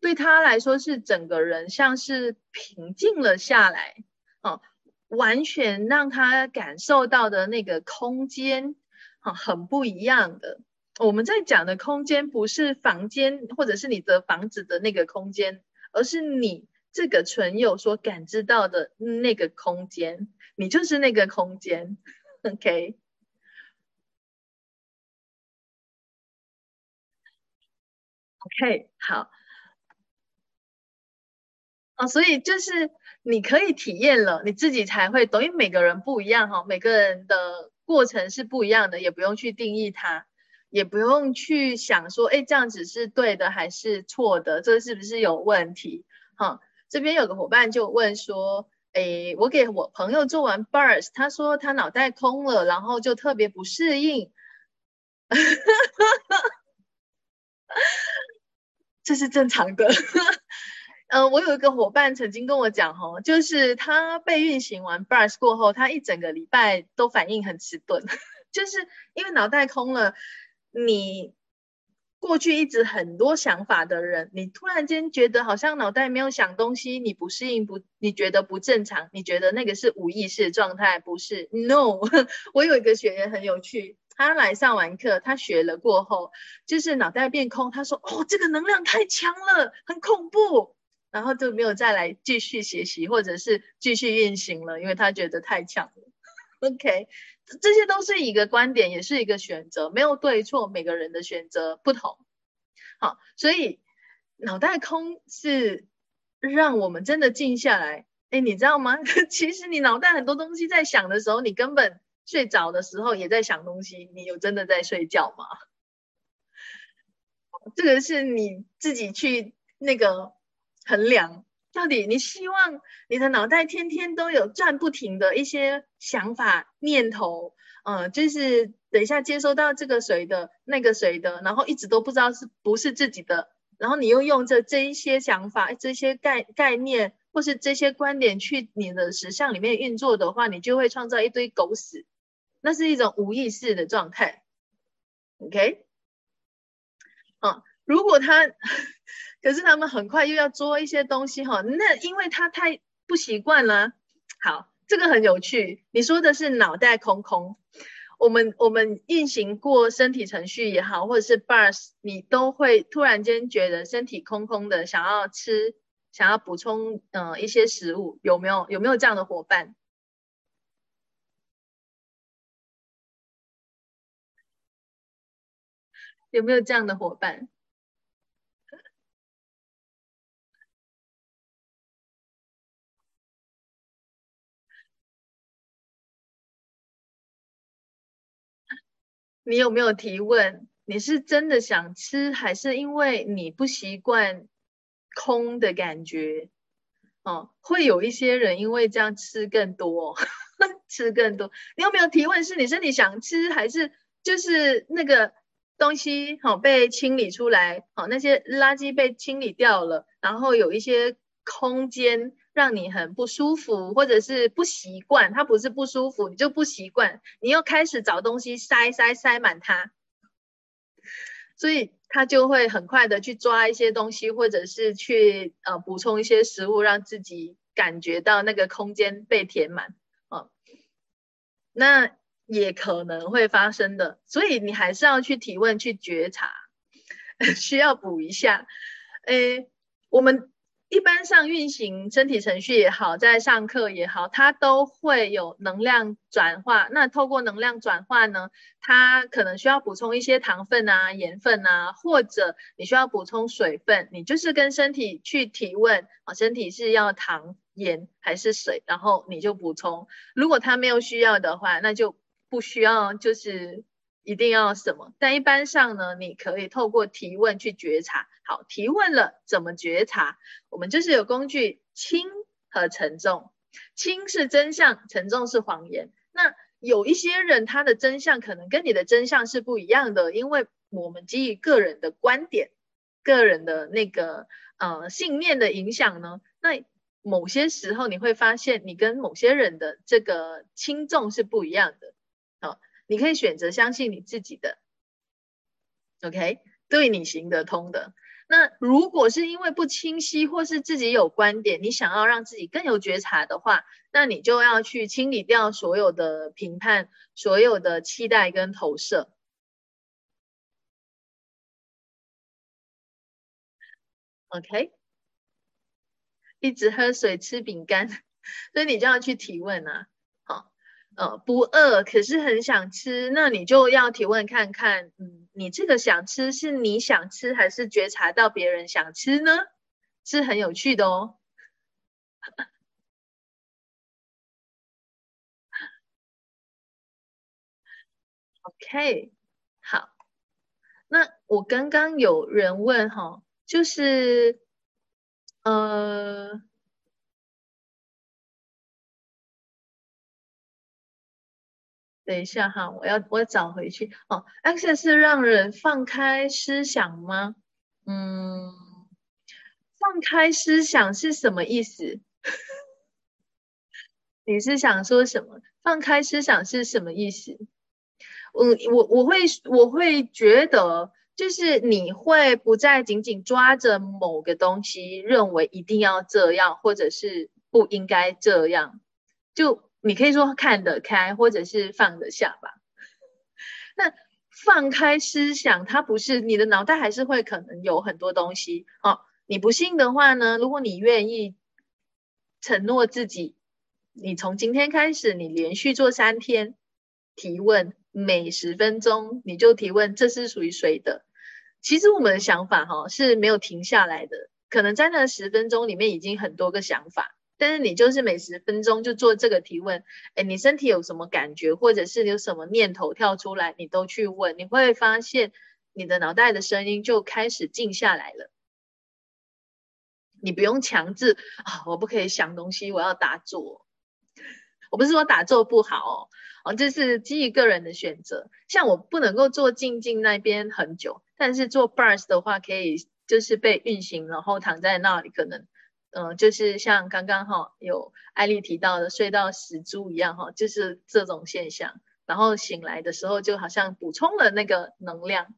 对他来说是整个人像是平静了下来，哦，完全让他感受到的那个空间，啊，很不一样的。我们在讲的空间不是房间或者是你的房子的那个空间，而是你这个存有所感知到的那个空间，你就是那个空间。[laughs] OK，OK，好。哦，所以就是你可以体验了，你自己才会懂。因为每个人不一样哈，每个人的过程是不一样的，也不用去定义它，也不用去想说，哎，这样子是对的还是错的，这是不是有问题？哈，这边有个伙伴就问说，诶，我给我朋友做完 burst，他说他脑袋空了，然后就特别不适应，[laughs] 这是正常的。呃，我有一个伙伴曾经跟我讲，哈，就是他被运行完 burst 过后，他一整个礼拜都反应很迟钝，[laughs] 就是因为脑袋空了。你过去一直很多想法的人，你突然间觉得好像脑袋没有想东西，你不适应，不，你觉得不正常，你觉得那个是无意识状态，不是？No，[laughs] 我有一个学员很有趣，他来上完课，他学了过后，就是脑袋变空，他说，哦，这个能量太强了，很恐怖。然后就没有再来继续学习，或者是继续运行了，因为他觉得太强了。[laughs] OK，这些都是一个观点，也是一个选择，没有对错，每个人的选择不同。好，所以脑袋空是让我们真的静下来。哎，你知道吗？[laughs] 其实你脑袋很多东西在想的时候，你根本睡着的时候也在想东西。你有真的在睡觉吗？这个是你自己去那个衡量，到底你希望你的脑袋天天都有转不停的一些想法念头，嗯，就是等一下接收到这个谁的，那个谁的，然后一直都不知道是不是自己的，然后你又用着这一些想法、这些概概念或是这些观点去你的实相里面运作的话，你就会创造一堆狗屎，那是一种无意识的状态，OK。啊，如果他，可是他们很快又要做一些东西哈，那因为他太不习惯了。好，这个很有趣。你说的是脑袋空空，我们我们运行过身体程序也好，或者是 bars，你都会突然间觉得身体空空的，想要吃，想要补充嗯一些食物，有没有有没有这样的伙伴？有没有这样的伙伴？你有没有提问？你是真的想吃，还是因为你不习惯空的感觉？哦，会有一些人因为这样吃更多，[laughs] 吃更多。你有没有提问？是你身体想吃，还是就是那个？东西好被清理出来，好那些垃圾被清理掉了，然后有一些空间让你很不舒服，或者是不习惯。它不是不舒服，你就不习惯，你又开始找东西塞塞塞满它，所以他就会很快的去抓一些东西，或者是去呃补充一些食物，让自己感觉到那个空间被填满啊。那。也可能会发生的，所以你还是要去提问、去觉察，[laughs] 需要补一下。诶，我们一般上运行身体程序也好，在上课也好，它都会有能量转化。那透过能量转化呢，它可能需要补充一些糖分啊、盐分啊，或者你需要补充水分。你就是跟身体去提问啊，身体是要糖、盐还是水，然后你就补充。如果它没有需要的话，那就。不需要，就是一定要什么？但一般上呢，你可以透过提问去觉察。好，提问了怎么觉察？我们就是有工具，轻和沉重。轻是真相，沉重是谎言。那有一些人他的真相可能跟你的真相是不一样的，因为我们基于个人的观点、个人的那个呃信念的影响呢，那某些时候你会发现你跟某些人的这个轻重是不一样的。你可以选择相信你自己的，OK，对你行得通的。那如果是因为不清晰或是自己有观点，你想要让自己更有觉察的话，那你就要去清理掉所有的评判、所有的期待跟投射。OK，一直喝水吃饼干，[laughs] 所以你就要去提问啊。呃，不饿，可是很想吃，那你就要提问看看，嗯，你这个想吃是你想吃，还是觉察到别人想吃呢？是很有趣的哦。[laughs] OK，好，那我刚刚有人问哈，就是，呃。等一下哈，我要我要找回去哦。Access 是让人放开思想吗？嗯，放开思想是什么意思？[laughs] 你是想说什么？放开思想是什么意思？我我我会我会觉得，就是你会不再紧紧抓着某个东西，认为一定要这样，或者是不应该这样，就。你可以说看得开，或者是放得下吧。那放开思想，它不是你的脑袋还是会可能有很多东西哦。你不信的话呢？如果你愿意承诺自己，你从今天开始，你连续做三天提问，每十分钟你就提问，这是属于谁的？其实我们的想法哈是没有停下来的，可能在那十分钟里面已经很多个想法，但是你就是每十分钟就做这个提问，哎，你身体有什么感觉，或者是有什么念头跳出来，你都去问，你会发现你的脑袋的声音就开始静下来了。你不用强制啊，我不可以想东西，我要打坐。我不是说打坐不好哦，哦，这是基于个人的选择。像我不能够坐静静那边很久，但是做 bars 的话，可以就是被运行，然后躺在那里，可能，嗯，就是像刚刚哈有艾丽提到的，睡到死猪一样哈，就是这种现象。然后醒来的时候，就好像补充了那个能量。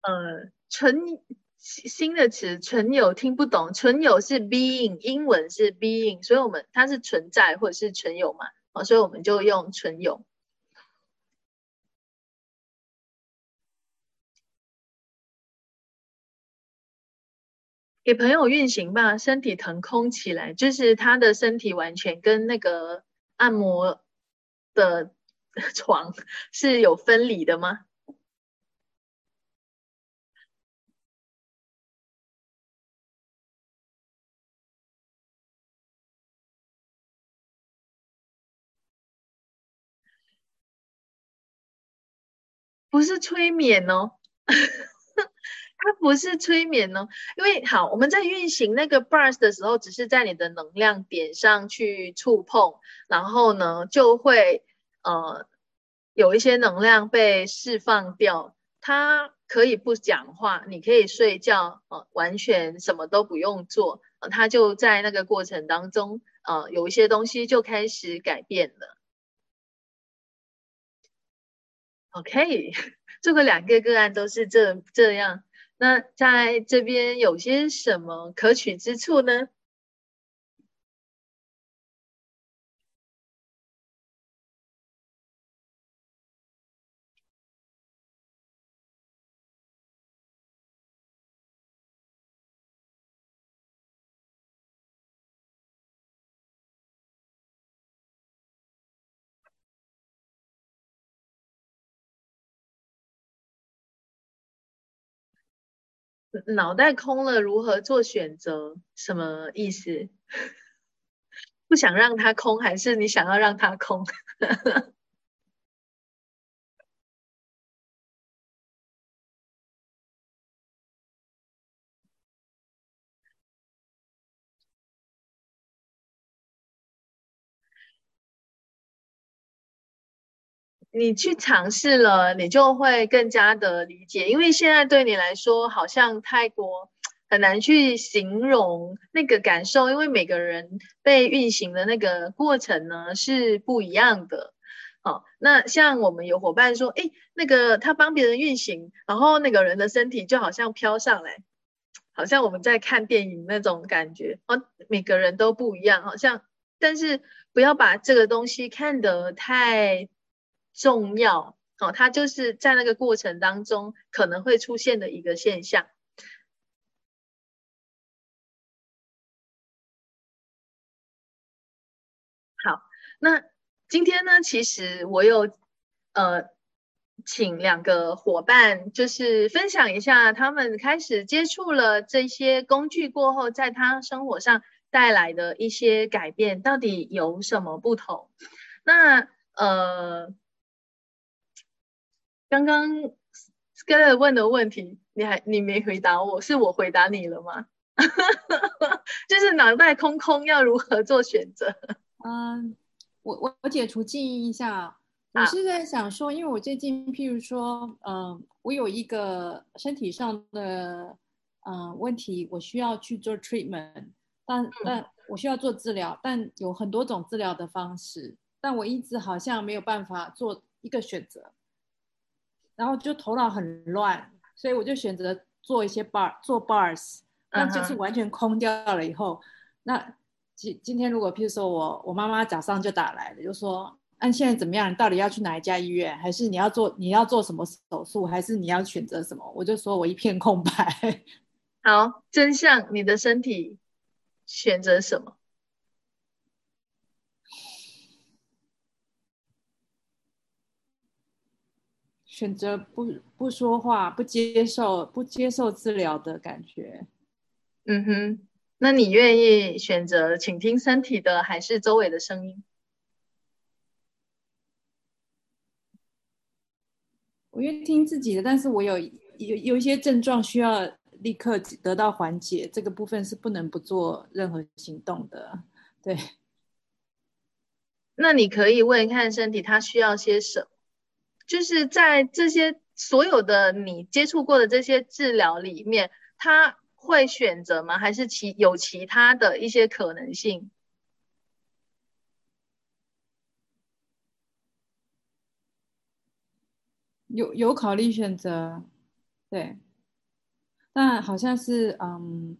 呃，纯新的词，纯友听不懂，纯友是 being，英文是 being，所以我们它是存在或者是纯有嘛，哦，所以我们就用纯友。给朋友运行吧，身体腾空起来，就是他的身体完全跟那个按摩的 [laughs] 床是有分离的吗？不是催眠哦，[laughs] 它不是催眠哦，因为好，我们在运行那个 bars 的时候，只是在你的能量点上去触碰，然后呢，就会呃有一些能量被释放掉。它可以不讲话，你可以睡觉，呃，完全什么都不用做，它就在那个过程当中，呃，有一些东西就开始改变了。OK，这个两个个案都是这这样。那在这边有些什么可取之处呢？脑袋空了，如何做选择？什么意思？[laughs] 不想让它空，还是你想要让它空？[laughs] 你去尝试了，你就会更加的理解，因为现在对你来说好像泰国很难去形容那个感受，因为每个人被运行的那个过程呢是不一样的。好，那像我们有伙伴说，哎，那个他帮别人运行，然后那个人的身体就好像飘上来，好像我们在看电影那种感觉。哦，每个人都不一样，好像，但是不要把这个东西看得太。重要哦，它就是在那个过程当中可能会出现的一个现象。好，那今天呢，其实我有呃，请两个伙伴，就是分享一下他们开始接触了这些工具过后，在他生活上带来的一些改变，到底有什么不同？那呃。刚刚 Sky 问的问题，你还你没回答我，是我回答你了吗？[laughs] 就是脑袋空空，要如何做选择？嗯，我我我解除记忆一下，我是在想说，因为我最近，譬如说，嗯，我有一个身体上的嗯问题，我需要去做 treatment，但但我需要做治疗，但有很多种治疗的方式，但我一直好像没有办法做一个选择。然后就头脑很乱，所以我就选择做一些 bar 做 bars，那就是完全空掉了。以后，那今今天如果譬如说我我妈妈早上就打来了，就说按现在怎么样？你到底要去哪一家医院？还是你要做你要做什么手术？还是你要选择什么？我就说我一片空白。[laughs] 好，真相，你的身体选择什么？选择不不说话、不接受、不接受治疗的感觉。嗯哼，那你愿意选择倾听身体的，还是周围的声音？我愿意听自己的，但是我有有有一些症状需要立刻得到缓解，这个部分是不能不做任何行动的。对。那你可以问看身体，它需要些什么？就是在这些所有的你接触过的这些治疗里面，他会选择吗？还是其有其他的一些可能性？有有考虑选择，对，但好像是嗯，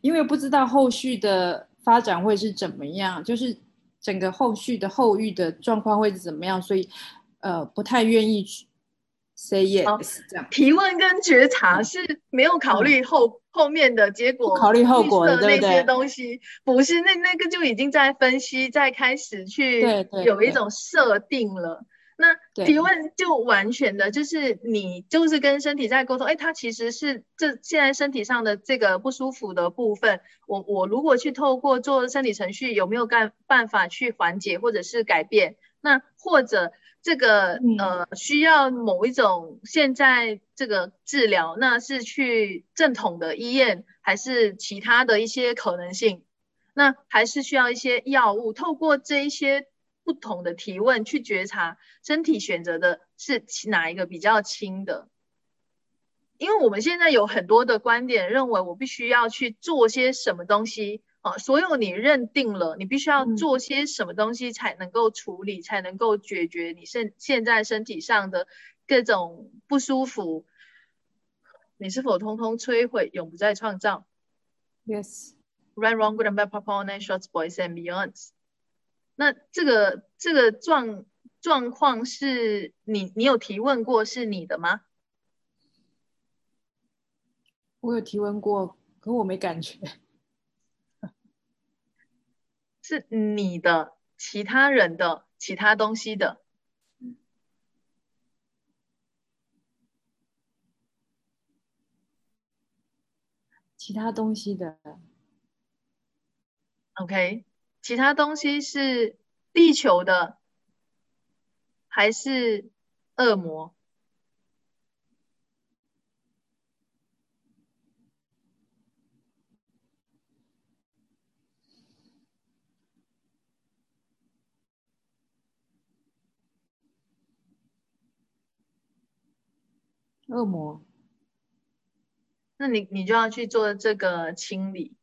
因为不知道后续的发展会是怎么样，就是整个后续的后续的状况会是怎么样，所以呃不太愿意去 say yes 这样。提问跟觉察是没有考虑后后面的结果，考虑后果的那些东西，不是那那个就已经在分析，在开始去有一种设定了。那提问就完全的，就是你就是跟身体在沟通，哎，它其实是这现在身体上的这个不舒服的部分，我我如果去透过做身体程序，有没有干办法去缓解或者是改变？那或者这个呃需要某一种现在这个治疗，那是去正统的医院，还是其他的一些可能性？那还是需要一些药物，透过这一些。不同的提问去觉察身体选择的是哪一个比较轻的，因为我们现在有很多的观点认为我必须要去做些什么东西啊，所有你认定了你必须要做些什么东西才能够处理，才能够解决你现现在身体上的各种不舒服，你是否通通摧毁，永不再创造？Yes. Right, wrong, good and bad, purple, night, shorts, boys and beyonds. 那这个这个状状况是你你有提问过是你的吗？我有提问过，可我没感觉。是你的、其他人的、其他东西的、其他东西的。OK。其他东西是地球的，还是恶魔？恶魔？那你你就要去做这个清理。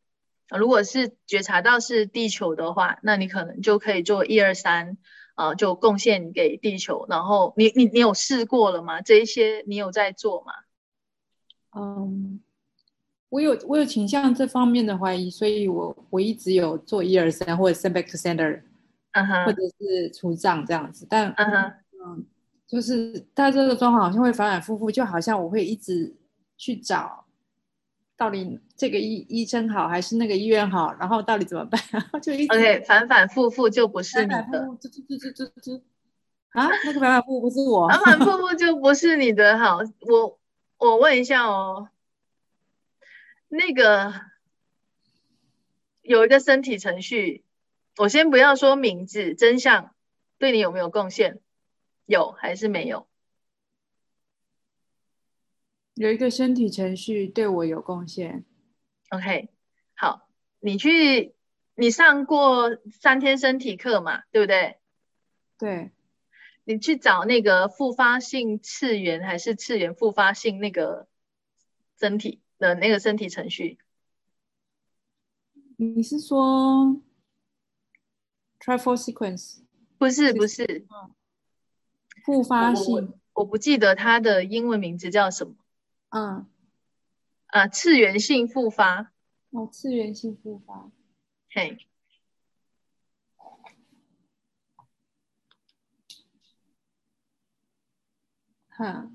如果是觉察到是地球的话，那你可能就可以做一二三，啊，就贡献给地球。然后你你你有试过了吗？这一些你有在做吗？嗯，我有我有倾向这方面的怀疑，所以我我一直有做一二三或者 send back to center，嗯哼，或者是出账这样子。但嗯哼，嗯，就是他这个状况好像会反反复复，就好像我会一直去找。到底这个医医生好还是那个医院好？然后到底怎么办？[laughs] 就一 OK 反反复复就不是你的，啊，那个反反复复不是我，反反复 [laughs] 复就不是你的。好，我我问一下哦，那个有一个身体程序，我先不要说名字，真相对你有没有贡献？有还是没有？有一个身体程序对我有贡献。OK，好，你去，你上过三天身体课嘛？对不对？对。你去找那个复发性次元还是次元复发性那个身体的那个身体程序？你是说 trifold sequence？不是，不是。复发性，我不记得它的英文名字叫什么。嗯，啊，次元性复发，哦，次元性复发，嘿，哈，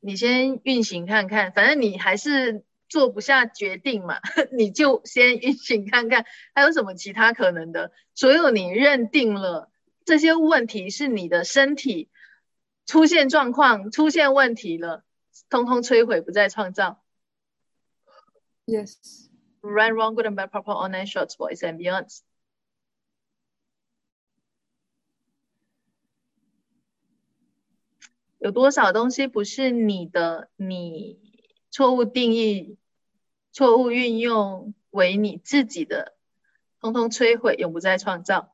你先运行看看，反正你还是做不下决定嘛，[laughs] 你就先运行看看，还有什么其他可能的？所有你认定了这些问题是你的身体。出现状况、出现问题了，通通摧毁，不再创造。Yes. Right, wrong, good and bad, purple, online, shorts, boys and beyonds. 有多少东西不是你的？你错误定义、错误运用为你自己的，通通摧毁，永不再创造。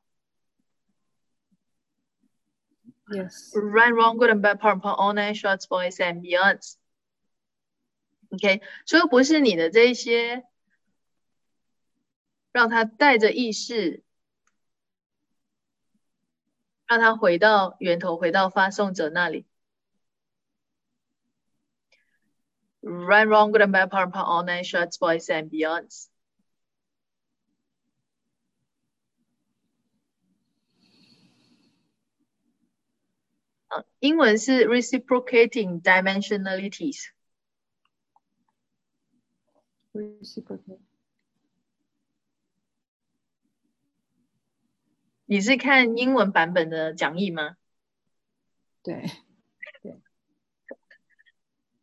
Yes. Right, wrong, good and bad, purple, online, shorts, boys and beyonds. OK，所以不是你的这一些，让他带着意识，让他回到源头，回到发送者那里。Right, wrong, good and bad, power, power, all nine shots, boys and beyonds. 啊，英文是 reciprocating dimensionalities。Reciprocate. 你是看英文版本的讲义吗？对，对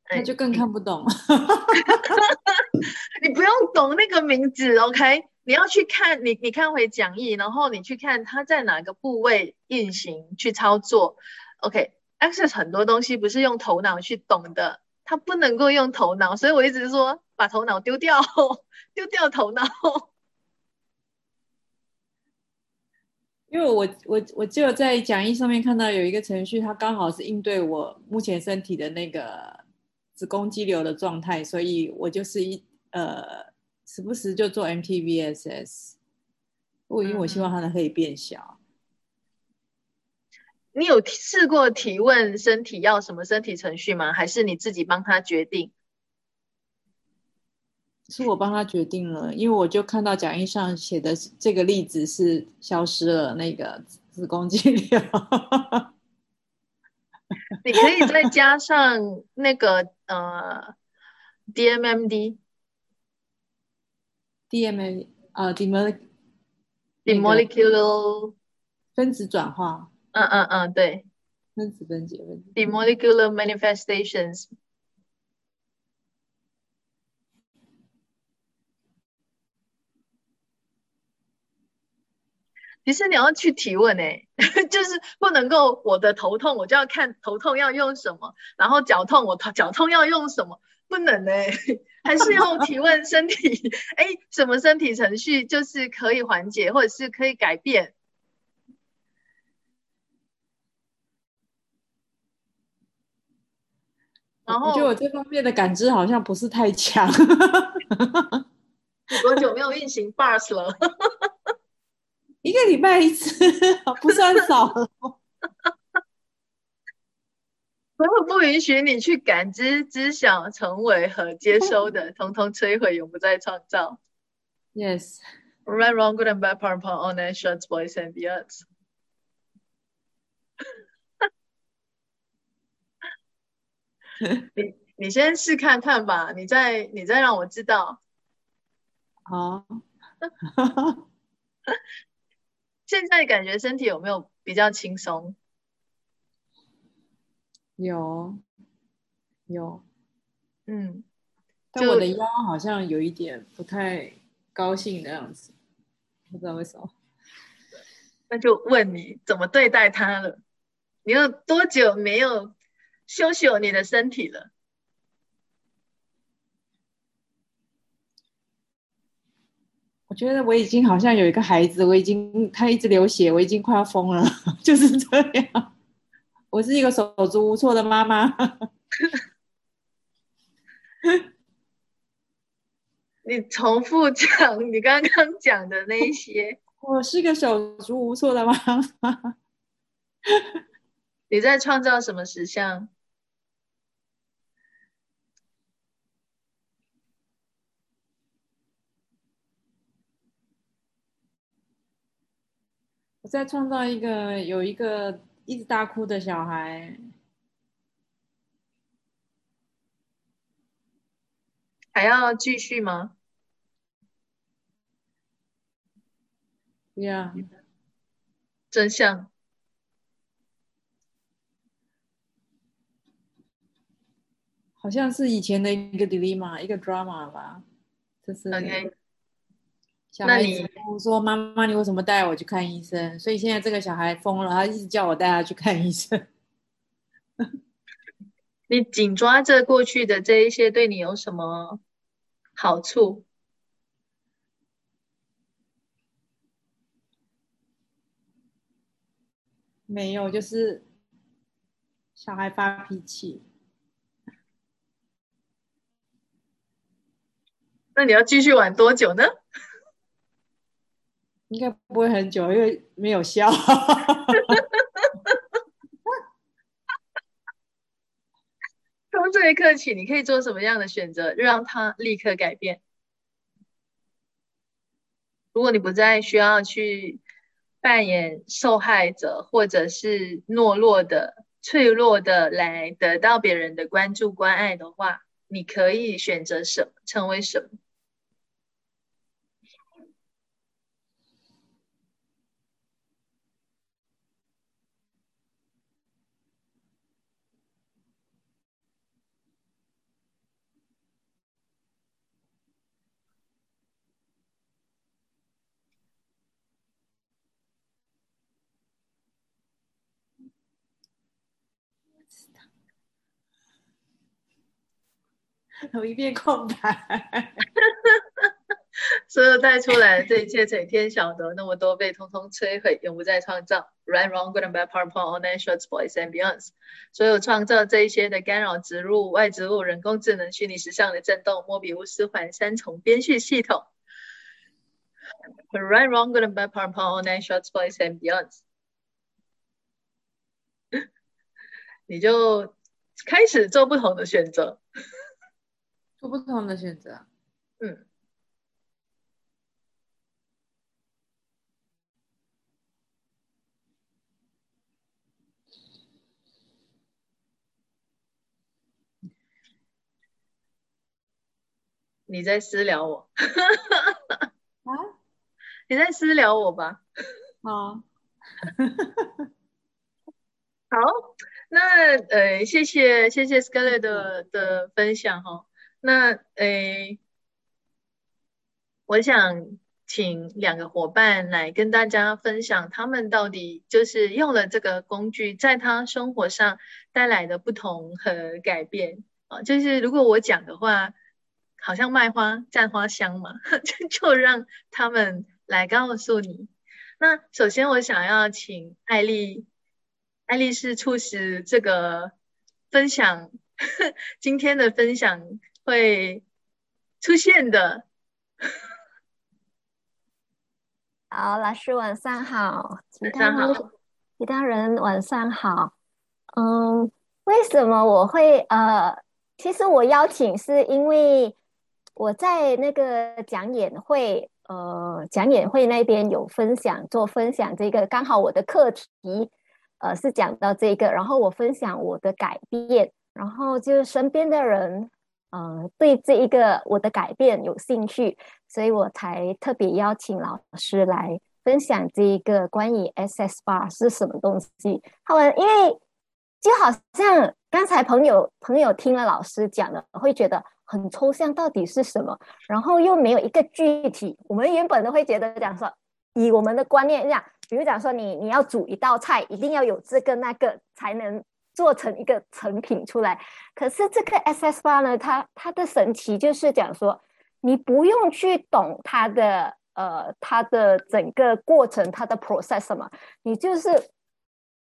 [laughs] 那就更看不懂。[laughs] 你不用懂那个名字，OK？你要去看你，你看回讲义，然后你去看它在哪个部位运行去操作，OK？Access 很多东西不是用头脑去懂的，它不能够用头脑，所以我一直说把头脑丢掉，[laughs] 丢掉头脑。[laughs] 因为我我我只有在讲义上面看到有一个程序，它刚好是应对我目前身体的那个子宫肌瘤的状态，所以我就是一呃时不时就做 MTVSS。我因为我希望它能可以变小。你有试过提问身体要什么身体程序吗？还是你自己帮他决定？是我帮他决定了，因为我就看到讲义上写的这个例子是消失了那个子宫肌瘤。你可以再加上那个呃 DMMD DMA 呃 demol demolecular，分子转化，嗯嗯嗯，对分子分解问题。The molecular manifestations。其实你要去提问诶、[laughs] 就是不能够我的头痛我就要看头痛要用什么，然后脚痛我头脚痛要用什么，不能诶、[laughs] 还是要提问身体，[laughs] 哎，什么身体程序就是可以缓解或者是可以改变。然后我觉得我这方面的感知好像不是太强。你多久没有运行 bars 了？一个礼拜一次，不算少了。所有不允许你去感知、知晓、成为和接收的，通通摧毁，永不再创造。Yes，Right, wrong, good and bad, power, power, all shots, boys and beyonds. [laughs] 你你先试看看吧，你再你再让我知道。好。[laughs] 现在感觉身体有没有比较轻松？有有，嗯，但我的腰好像有一点不太高兴的样子，不知道为什么。那就问你怎么对待它了？你有多久没有修修你的身体了？我觉得我已经好像有一个孩子，我已经他一直流血，我已经快要疯了，[laughs] 就是这样。我是一个手足无措的妈妈。[laughs] 你重复讲你刚刚讲的那些。我是个手足无措的妈妈。[laughs] 你在创造什么实相？我在创造一个有一个一直大哭的小孩。还要继续吗？？Yeah，，真相。好像是以前的一个 dilemma，一个 drama 吧，就是。小孩子说：“妈妈，你为什么带我去看医生？”所以现在这个小孩疯了，他一直叫我带他去看医生。[laughs] 你紧抓着过去的这一些，对你有什么好处？没有，就是小孩发脾气。那你要继续玩多久呢？应该不会很久，因为没有笑。[laughs] 从这一刻起，你可以做什么样的选择，让他立刻改变？如果你不再需要去扮演受害者，或者是懦弱的、脆弱的来得到别人的关注、关爱的话，你可以选择什么，成为什么？有一片空白，所有带出来的这一切，整天晓得那么多被通通摧毁，永不再创造。Right, wrong, good and bad, power, power, online, shorts, boys and beyonds。所有创造这一些的干扰、植入、外植物、人工智能、虚拟实像的震动、莫比乌斯环、三重编序系统。Right, wrong, good and bad, power, power, online, shorts, boys and beyonds。你就开始做不同的选择。做不同的选择，嗯，你在私聊我？啊？[laughs] 你在私聊我吧？好，[laughs] 好，那呃，谢谢谢谢 Scarlett 的的分享哈。那诶，我想请两个伙伴来跟大家分享，他们到底就是用了这个工具，在他生活上带来的不同和改变啊。就是如果我讲的话，好像卖花占花香嘛，[laughs] 就就让他们来告诉你。那首先，我想要请艾丽，艾丽是促使这个分享 [laughs] 今天的分享。会出现的。[laughs] 好，老师晚上好，其他好其他人晚上好。嗯，为什么我会呃？其实我邀请是因为我在那个讲演会呃讲演会那边有分享做分享，这个刚好我的课题呃是讲到这个，然后我分享我的改变，然后就是身边的人。呃，对这一个我的改变有兴趣，所以我才特别邀请老师来分享这一个关于 SS bar 是什么东西。他们因为就好像刚才朋友朋友听了老师讲的，会觉得很抽象，到底是什么？然后又没有一个具体。我们原本都会觉得讲说，以我们的观念这样，比如讲说你你要煮一道菜，一定要有这个那个才能。做成一个成品出来，可是这个 SS 八呢，它它的神奇就是讲说，你不用去懂它的呃它的整个过程，它的 process 什么，你就是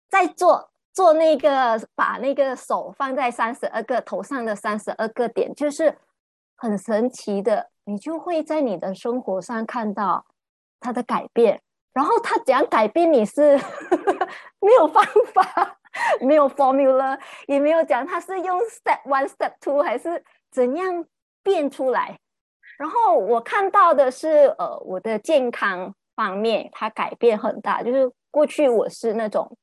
在做做那个把那个手放在三十二个头上的三十二个点，就是很神奇的，你就会在你的生活上看到它的改变。然后他怎样改变你是 [laughs] 没有方法。[laughs] 没有 formula，也没有讲他是用 step one step two 还是怎样变出来。然后我看到的是，呃，我的健康方面它改变很大。就是过去我是那种，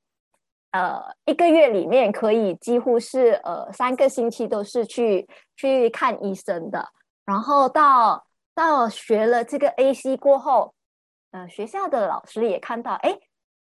呃，一个月里面可以几乎是呃三个星期都是去去看医生的。然后到到学了这个 AC 过后，呃，学校的老师也看到，哎，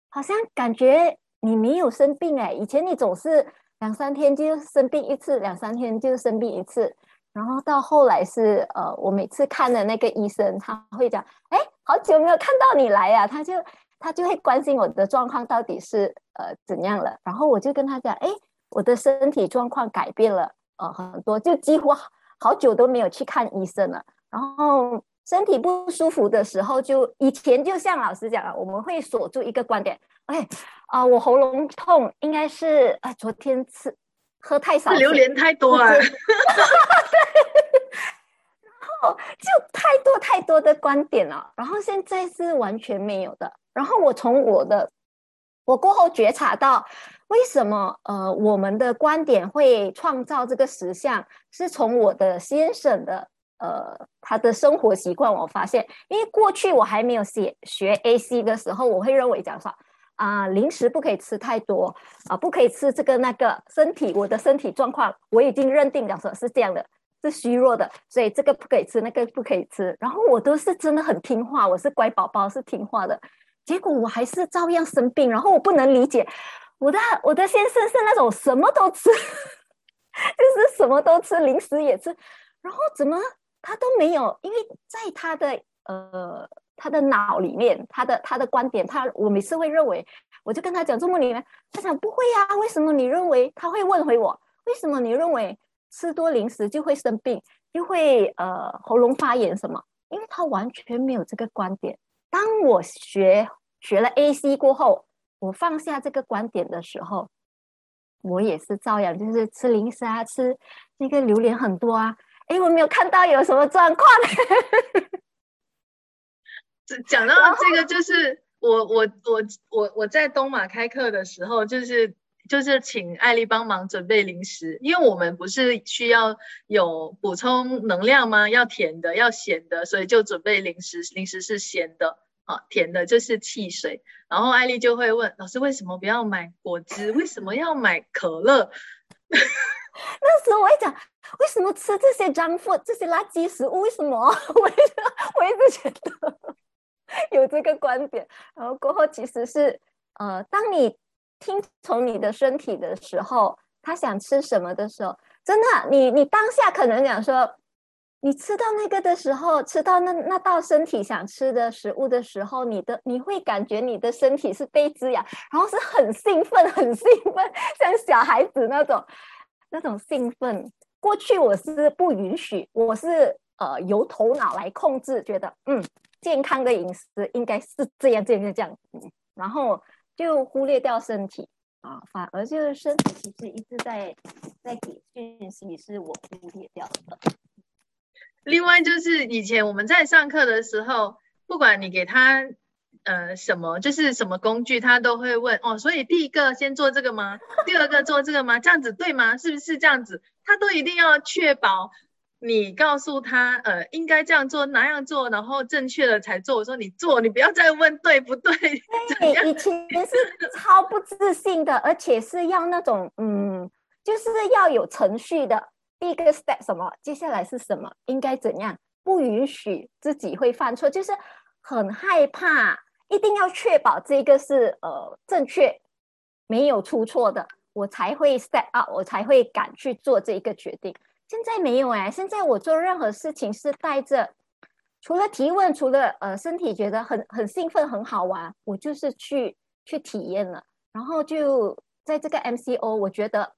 好像感觉。你没有生病哎，以前你总是两三天就生病一次，两三天就生病一次。然后到后来是呃，我每次看的那个医生，他会讲，哎，好久没有看到你来呀，他就他就会关心我的状况到底是呃怎样了。然后我就跟他讲，哎，我的身体状况改变了呃很多，就几乎好久都没有去看医生了。然后身体不舒服的时候，就以前就像老师讲了，我们会锁住一个观点，哎啊，我喉咙痛，应该是啊昨天吃。喝太少，榴莲太多了。对，[laughs] 然后就太多太多的观点了，然后现在是完全没有的。然后我从我的我过后觉察到，为什么呃我们的观点会创造这个实相，是从我的先生的呃他的生活习惯，我发现，因为过去我还没有写学 AC 的时候，我会认为讲说。啊，零食不可以吃太多啊，不可以吃这个那个。身体，我的身体状况我已经认定了，说是这样的，是虚弱的，所以这个不可以吃，那个不可以吃。然后我都是真的很听话，我是乖宝宝，是听话的。结果我还是照样生病。然后我不能理解，我的我的先生是那种什么都吃，[laughs] 就是什么都吃，零食也吃，然后怎么他都没有，因为在他的呃。他的脑里面，他的他的观点，他我每次会认为，我就跟他讲，这么里面，他讲不会呀，为什么你认为？他会问回我，为什么你认为吃多零食就会生病，就会呃喉咙发炎什么？因为他完全没有这个观点。当我学学了 AC 过后，我放下这个观点的时候，我也是照样就是吃零食啊，吃那个榴莲很多啊，哎，我没有看到有什么状况。[laughs] 讲到这个，就是我我我我我在东马开课的时候，就是就是请艾丽帮忙准备零食，因为我们不是需要有补充能量吗？要甜的，要咸的，所以就准备零食，零食是咸的啊，甜的就是汽水。然后艾丽就会问老师，为什么不要买果汁？为什么要买可乐？[laughs] 那时候我一讲，为什么吃这些脏货、这些垃圾食物？为什么？[laughs] 我一直我一直觉得。[laughs] 有这个观点，然后过后其实是，呃，当你听从你的身体的时候，他想吃什么的时候，真的，你你当下可能讲说，你吃到那个的时候，吃到那那道身体想吃的食物的时候，你的你会感觉你的身体是被滋养，然后是很兴奋，很兴奋，像小孩子那种那种兴奋。过去我是不允许，我是呃由头脑来控制，觉得嗯。健康的饮食应该是这样，这样，这样，然后就忽略掉身体啊，反而就是身体其实一直在在给讯息，是我忽略掉的。另外就是以前我们在上课的时候，不管你给他呃什么，就是什么工具，他都会问哦。所以第一个先做这个吗？第二个做这个吗？这样子对吗？是不是这样子？他都一定要确保。你告诉他，呃，应该这样做，哪样做，然后正确的才做。我说你做，你不要再问对不对。对，以前是超不自信的，而且是要那种，嗯，就是要有程序的。第一个 step 什么，接下来是什么，应该怎样，不允许自己会犯错，就是很害怕，一定要确保这个是呃正确，没有出错的，我才会 step up，我才会敢去做这一个决定。现在没有哎，现在我做任何事情是带着，除了提问，除了呃身体觉得很很兴奋很好玩，我就是去去体验了。然后就在这个 MCO，我觉得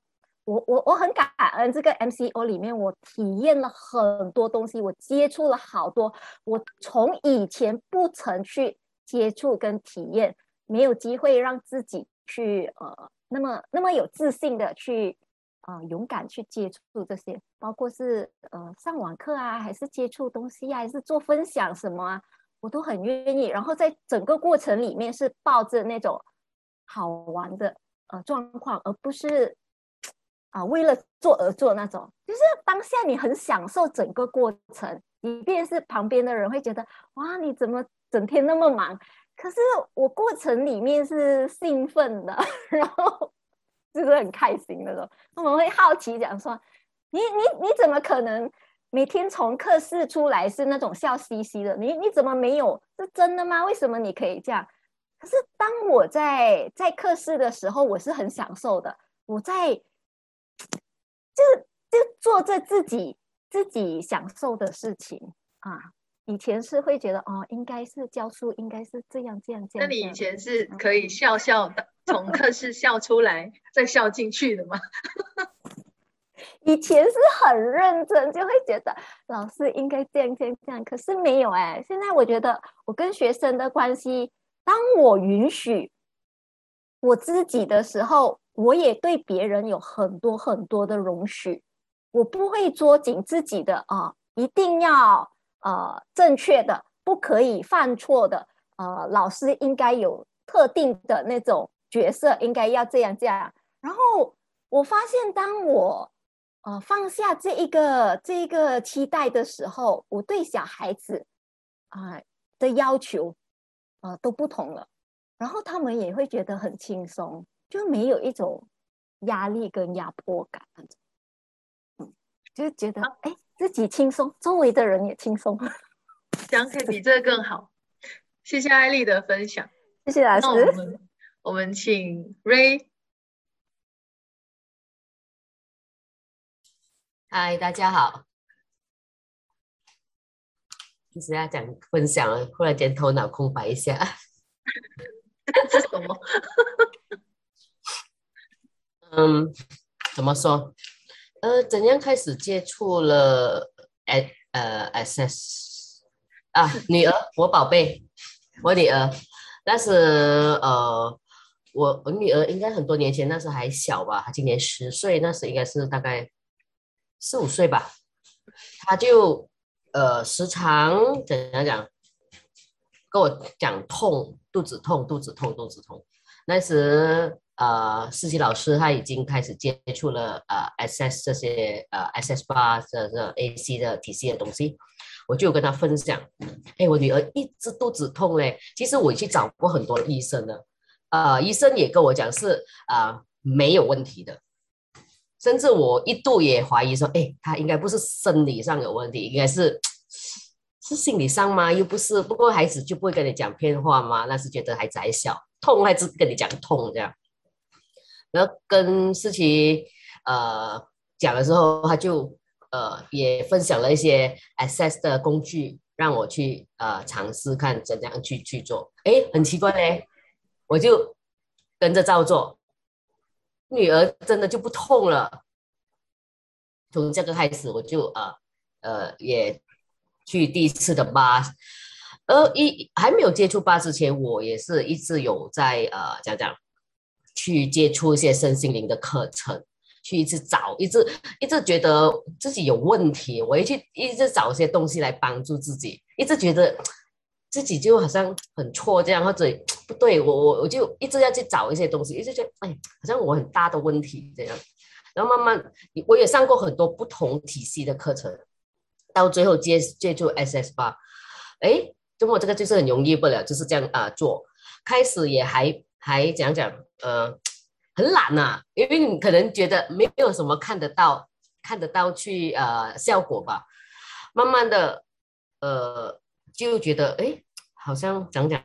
我我我很感恩这个 MCO 里面，我体验了很多东西，我接触了好多，我从以前不曾去接触跟体验，没有机会让自己去呃那么那么有自信的去。啊，勇敢去接触这些，包括是呃上网课啊，还是接触东西啊，还是做分享什么啊，我都很愿意。然后在整个过程里面是抱着那种好玩的呃状况，而不是啊为了做而做那种。就是当下你很享受整个过程，即便是旁边的人会觉得哇你怎么整天那么忙，可是我过程里面是兴奋的，[laughs] 然后。就是很开心那种，我们会好奇讲说，你你你怎么可能每天从课室出来是那种笑嘻嘻的？你你怎么没有？是真的吗？为什么你可以这样？可是当我在在课室的时候，我是很享受的。我在就就做着自己自己享受的事情啊。以前是会觉得哦，应该是教书，应该是这样这样这样。那你以前是可以笑笑的，从课室笑出来，再笑进去的吗？[laughs] 以前是很认真，就会觉得老师应该这样这样这样，可是没有哎。现在我觉得我跟学生的关系，当我允许我自己的时候，我也对别人有很多很多的容许，我不会捉紧自己的啊，一定要。呃，正确的不可以犯错的。呃，老师应该有特定的那种角色，应该要这样这样。然后我发现，当我呃放下这一个这一个期待的时候，我对小孩子啊的要求呃都不同了。然后他们也会觉得很轻松，就没有一种压力跟压迫感。嗯，就觉得哎。自己轻松，周围的人也轻松，这样可以比这个更好。谢谢艾丽的分享，谢谢老师。我们我们请 Ray。嗨，大家好。就是要讲分享，忽然间头脑空白一下。这 [laughs] 是什么？[laughs] 嗯，怎么说？呃，怎样开始接触了 S 呃 SS 啊？女儿，我宝贝，我女儿，那是呃，我我女儿应该很多年前，那时还小吧，她今年十岁，那时应该是大概四五岁吧，她就呃时常怎样讲，跟我讲痛，肚子痛，肚子痛，肚子痛，那时。呃，实习老师他已经开始接触了呃，SS 这些呃，SS 八这这 AC 的体系的东西，我就跟他分享，哎，我女儿一直肚子痛嘞，其实我去找过很多医生了，呃，医生也跟我讲是啊没有问题的，甚至我一度也怀疑说，哎，他应该不是生理上有问题，应该是是心理上吗？又不是，不过孩子就不会跟你讲骗话吗？那是觉得孩子还小，痛还是跟你讲痛这样。然后跟思琪呃讲的时候，他就呃也分享了一些 access 的工具，让我去呃尝试看怎样去去做。哎，很奇怪嘞，我就跟着照做，女儿真的就不痛了。从这个开始，我就呃呃也去第一次的八，而一还没有接触八之前，我也是一直有在呃讲讲。去接触一些身心灵的课程，去一直找，一直一直觉得自己有问题，我也去一直找一些东西来帮助自己，一直觉得自己就好像很错这样，或者不对我我我就一直要去找一些东西，一直觉得哎，好像我很大的问题这样，然后慢慢我也上过很多不同体系的课程，到最后接接触 SS 八，哎，就我这个就是很容易不了，就是这样啊做，开始也还还讲讲。呃，很懒呐，因为你可能觉得没有什么看得到、看得到去呃效果吧。慢慢的，呃，就觉得哎，好像讲讲，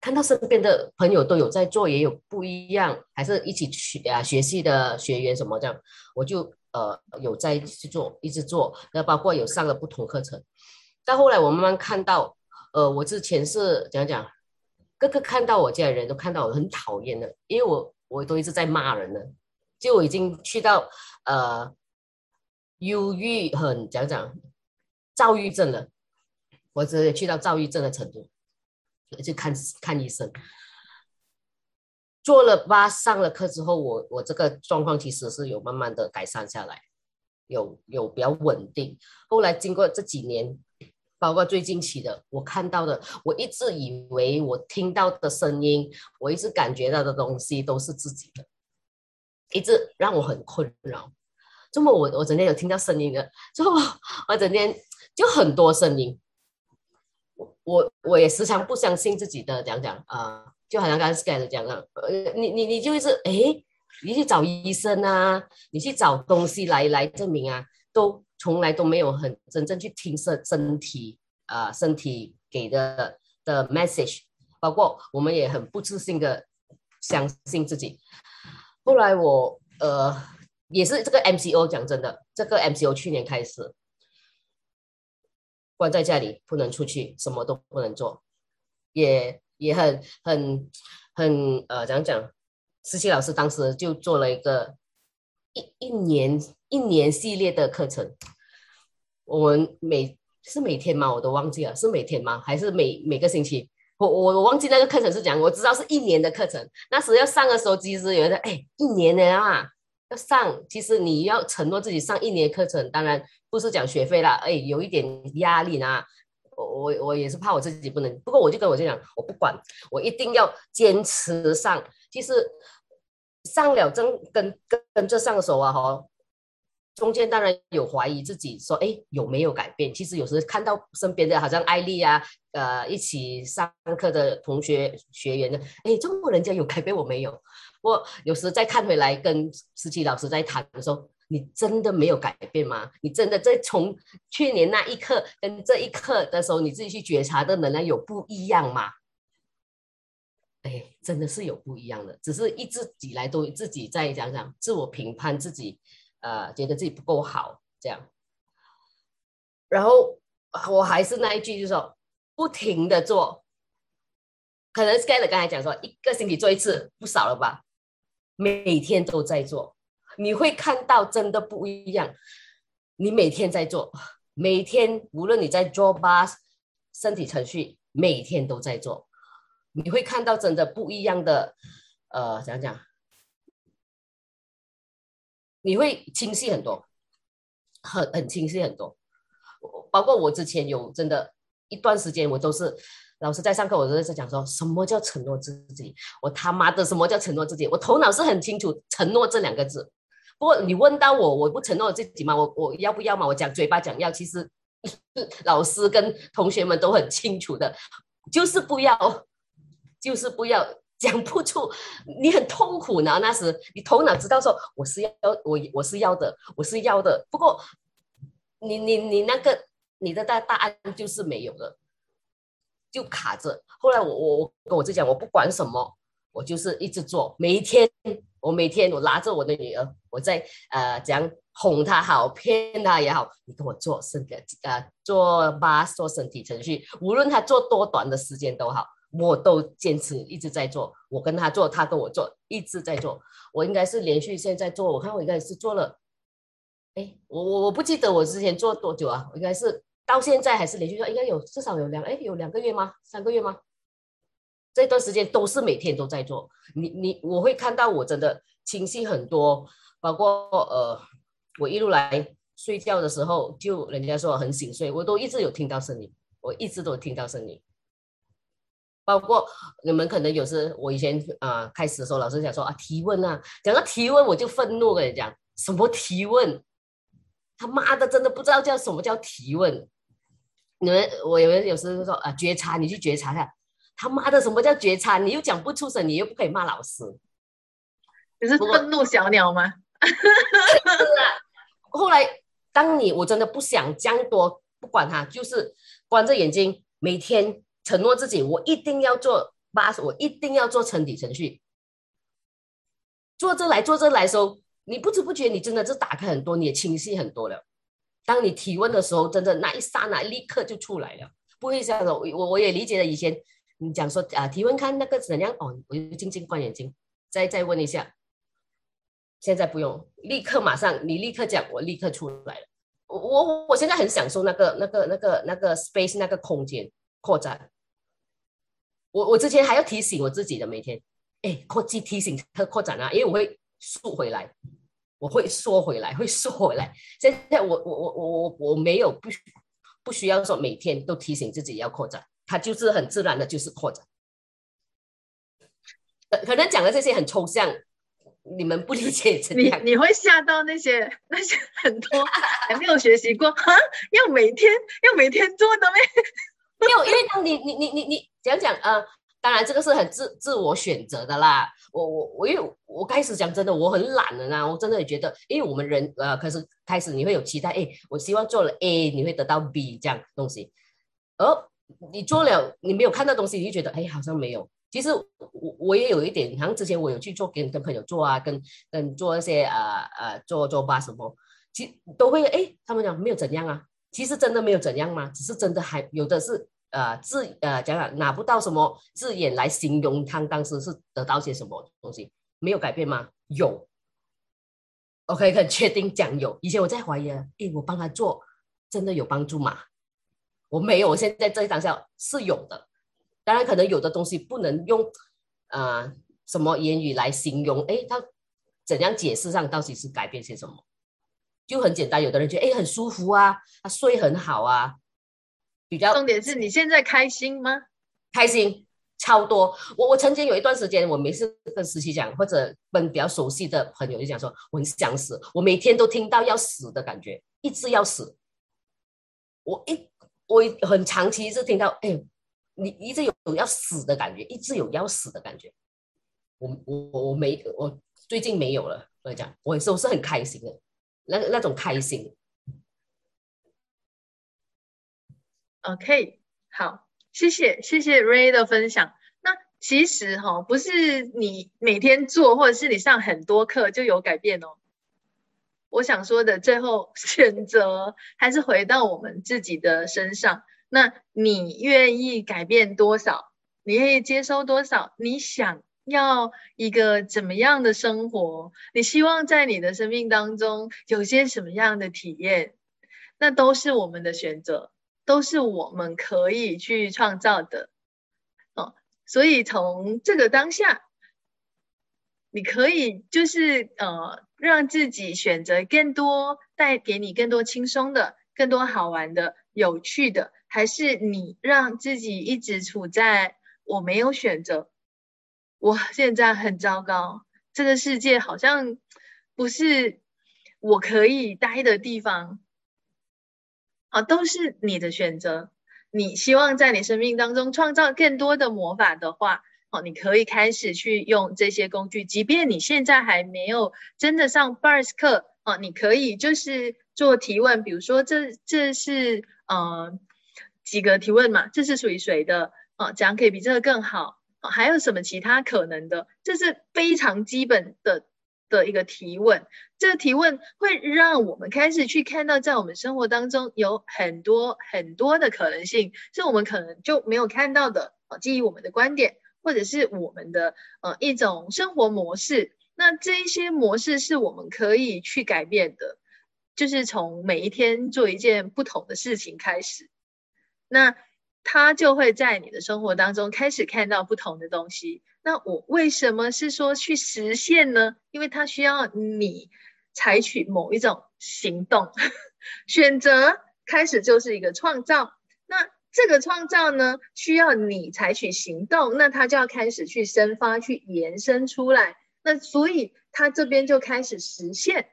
看到身边的朋友都有在做，也有不一样，还是一起学啊学习的学员什么这样，我就呃有在去做，一直做。那包括有上了不同课程，到后来我慢慢看到，呃，我之前是讲讲。个个看到我家的人都看到我很讨厌的，因为我我都一直在骂人了，就我已经去到呃忧郁很讲讲躁郁症了，我直接去到躁郁症的程度，去看看医生，做了八上了课之后，我我这个状况其实是有慢慢的改善下来，有有比较稳定，后来经过这几年。包括最近期的，我看到的，我一直以为我听到的声音，我一直感觉到的东西都是自己的，一直让我很困扰。这么我我整天有听到声音的，之后我整天就很多声音，我我我也时常不相信自己的讲讲啊，就好像刚刚 Sky 讲了，呃，你你你就一直哎，你去找医生啊，你去找东西来来证明啊，都。从来都没有很真正去听身身体啊，身体给的的 message，包括我们也很不自信的相信自己。后来我呃也是这个 MCO 讲真的，这个 MCO 去年开始关在家里，不能出去，什么都不能做，也也很很很呃，怎样讲？思琪老师当时就做了一个一一年一年系列的课程，我们每是每天吗？我都忘记了，是每天吗？还是每每个星期？我我我忘记那个课程是讲，我知道是一年的课程。那时要上的时候，其实有的哎，一年的啊，要上。其实你要承诺自己上一年课程，当然不是讲学费啦，哎，有一点压力呢。我我我也是怕我自己不能，不过我就跟我就讲，我不管，我一定要坚持上。其实。上了真跟跟跟着上手啊哈，中间当然有怀疑自己说哎有没有改变？其实有时看到身边的好像艾丽啊，呃一起上课的同学学员呢，哎，中国人家有改变我没有？我有时再看回来跟思琪老师在谈的时候，你真的没有改变吗？你真的在从去年那一刻跟这一刻的时候，你自己去觉察的能量有不一样吗？哎，真的是有不一样的，只是一直以来都自己在讲讲自我评判自己，呃，觉得自己不够好这样。然后我还是那一句，就是说不停的做，可能 s k y l 刚才讲说一个星期做一次不少了吧，每天都在做，你会看到真的不一样。你每天在做，每天无论你在做吧，身体程序每天都在做。你会看到真的不一样的，呃，讲讲，你会清晰很多，很很清晰很多。包括我之前有真的一段时间，我都是老师在上课，我都在讲说什么叫承诺自己。我他妈的什么叫承诺自己？我头脑是很清楚承诺这两个字。不过你问到我，我不承诺自己吗？我我要不要嘛？我讲嘴巴讲要，其实老师跟同学们都很清楚的，就是不要。就是不要 [laughs] 讲不出，你很痛苦呢。那时你头脑知道说我是要我我是要的，我是要的。不过你你你那个你的大答案就是没有了，就卡着。后来我我我跟我自己讲，我不管什么，我就是一直做。每一天我每天我拉着我的女儿，我在呃讲哄她好，骗她也好，你跟我做身体呃做吧做身体程序，无论她做多短的时间都好。我都坚持一直在做，我跟他做，他跟我做，一直在做。我应该是连续现在做，我看我应该是做了，哎，我我我不记得我之前做多久啊？我应该是到现在还是连续做，应该有至少有两哎有两个月吗？三个月吗？这段时间都是每天都在做。你你我会看到我真的清晰很多，包括呃我一路来睡觉的时候，就人家说很醒睡，我都一直有听到声音，我一直都听到声音。包括你们可能有时，我以前啊开始的时候，老师讲说啊提问啊，讲到提问我就愤怒跟你讲，什么提问？他妈的，真的不知道叫什么叫提问。你们我有人有时候说啊觉察，你去觉察下，他妈的什么叫觉察？你又讲不出声，你又不可以骂老师，你是愤怒小鸟吗？是啊。后来当你我真的不想讲多，不管他，就是关着眼睛每天。承诺自己，我一定要做八，我一定要做成底程序。做这来做这来的时候，你不知不觉，你真的是打开很多，你也清晰很多了。当你提问的时候，真的那一刹那立刻就出来了，不会这样。我我我也理解了以前你讲说啊，提问看那个怎样哦，我就静静关眼睛，再再问一下。现在不用，立刻马上，你立刻讲，我立刻出来了。我我我现在很享受那个那个那个那个 space 那个空间扩展。我我之前还要提醒我自己的每天，哎，扩记提醒它扩展啊，因为我会缩回来，我会缩回来，会缩回来。现在我我我我我我没有不不需要说每天都提醒自己要扩展，它就是很自然的，就是扩展。可可能讲的这些很抽象，你们不理解怎样？你你会吓到那些那些很多 [laughs] 还没有学习过哈，要每天要每天做的咩？没有，因为当你你你你你讲讲啊，当然这个是很自自我选择的啦。我我我因为我开始讲真的，我很懒的啦。我真的也觉得，因为我们人呃，开始开始你会有期待，哎，我希望做了 A，你会得到 B 这样东西。而你做了，你没有看到东西，你就觉得哎，好像没有。其实我我也有一点，好像之前我有去做跟跟朋友做啊，跟跟做一些呃呃做做吧什么，其都会哎，他们讲没有怎样啊，其实真的没有怎样吗？只是真的还有的是呃字呃讲讲拿不到什么字眼来形容他当时是得到些什么东西，没有改变吗？有，OK 很确定讲有。以前我在怀疑，哎，我帮他做真的有帮助吗？我没有，我现在这当下是有的。当然，可能有的东西不能用啊什么言语来形容，哎，他怎样解释上到底是改变些什么？就很简单，有的人觉得哎很舒服啊，他睡很好啊，比较重点是你现在开心吗？开心超多。我我曾经有一段时间，我每次跟实习讲，或者跟比较熟悉的朋友就讲说，我很想死，我每天都听到要死的感觉，一直要死。我一我很长期是听到哎。你一直有有要死的感觉，一直有要死的感觉。我我我没我最近没有了。我讲，我是我是很开心的，那那种开心。OK，好，谢谢谢谢 Ray 的分享。那其实哈，不是你每天做，或者是你上很多课就有改变哦。我想说的最后 [laughs] 选择，还是回到我们自己的身上。那你愿意改变多少？你愿意接收多少？你想要一个怎么样的生活？你希望在你的生命当中有些什么样的体验？那都是我们的选择，都是我们可以去创造的。哦，所以从这个当下，你可以就是呃，让自己选择更多带给你更多轻松的、更多好玩的、有趣的。还是你让自己一直处在我没有选择，我现在很糟糕，这个世界好像不是我可以待的地方啊，都是你的选择。你希望在你生命当中创造更多的魔法的话，哦，你可以开始去用这些工具，即便你现在还没有真的上 Bars 课，哦，你可以就是做提问，比如说这这是嗯。几个提问嘛，这是属于谁的？哦，怎样可以比这个更好。还有什么其他可能的？这是非常基本的的一个提问。这个提问会让我们开始去看到，在我们生活当中有很多很多的可能性，是我们可能就没有看到的。哦，基于我们的观点，或者是我们的呃一种生活模式，那这一些模式是我们可以去改变的，就是从每一天做一件不同的事情开始。那他就会在你的生活当中开始看到不同的东西。那我为什么是说去实现呢？因为他需要你采取某一种行动，[laughs] 选择开始就是一个创造。那这个创造呢，需要你采取行动，那他就要开始去生发、去延伸出来。那所以他这边就开始实现。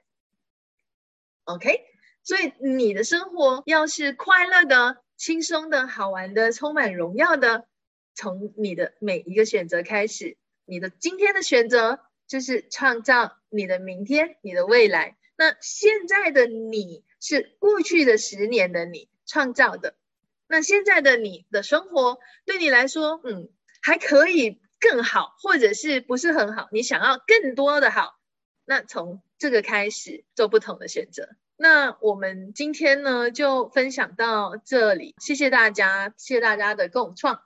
OK，所以你的生活要是快乐的。轻松的、好玩的、充满荣耀的，从你的每一个选择开始。你的今天的选择就是创造你的明天、你的未来。那现在的你是过去的十年的你创造的。那现在的你的生活对你来说，嗯，还可以更好，或者是不是很好？你想要更多的好，那从这个开始做不同的选择。那我们今天呢，就分享到这里，谢谢大家，谢谢大家的共创。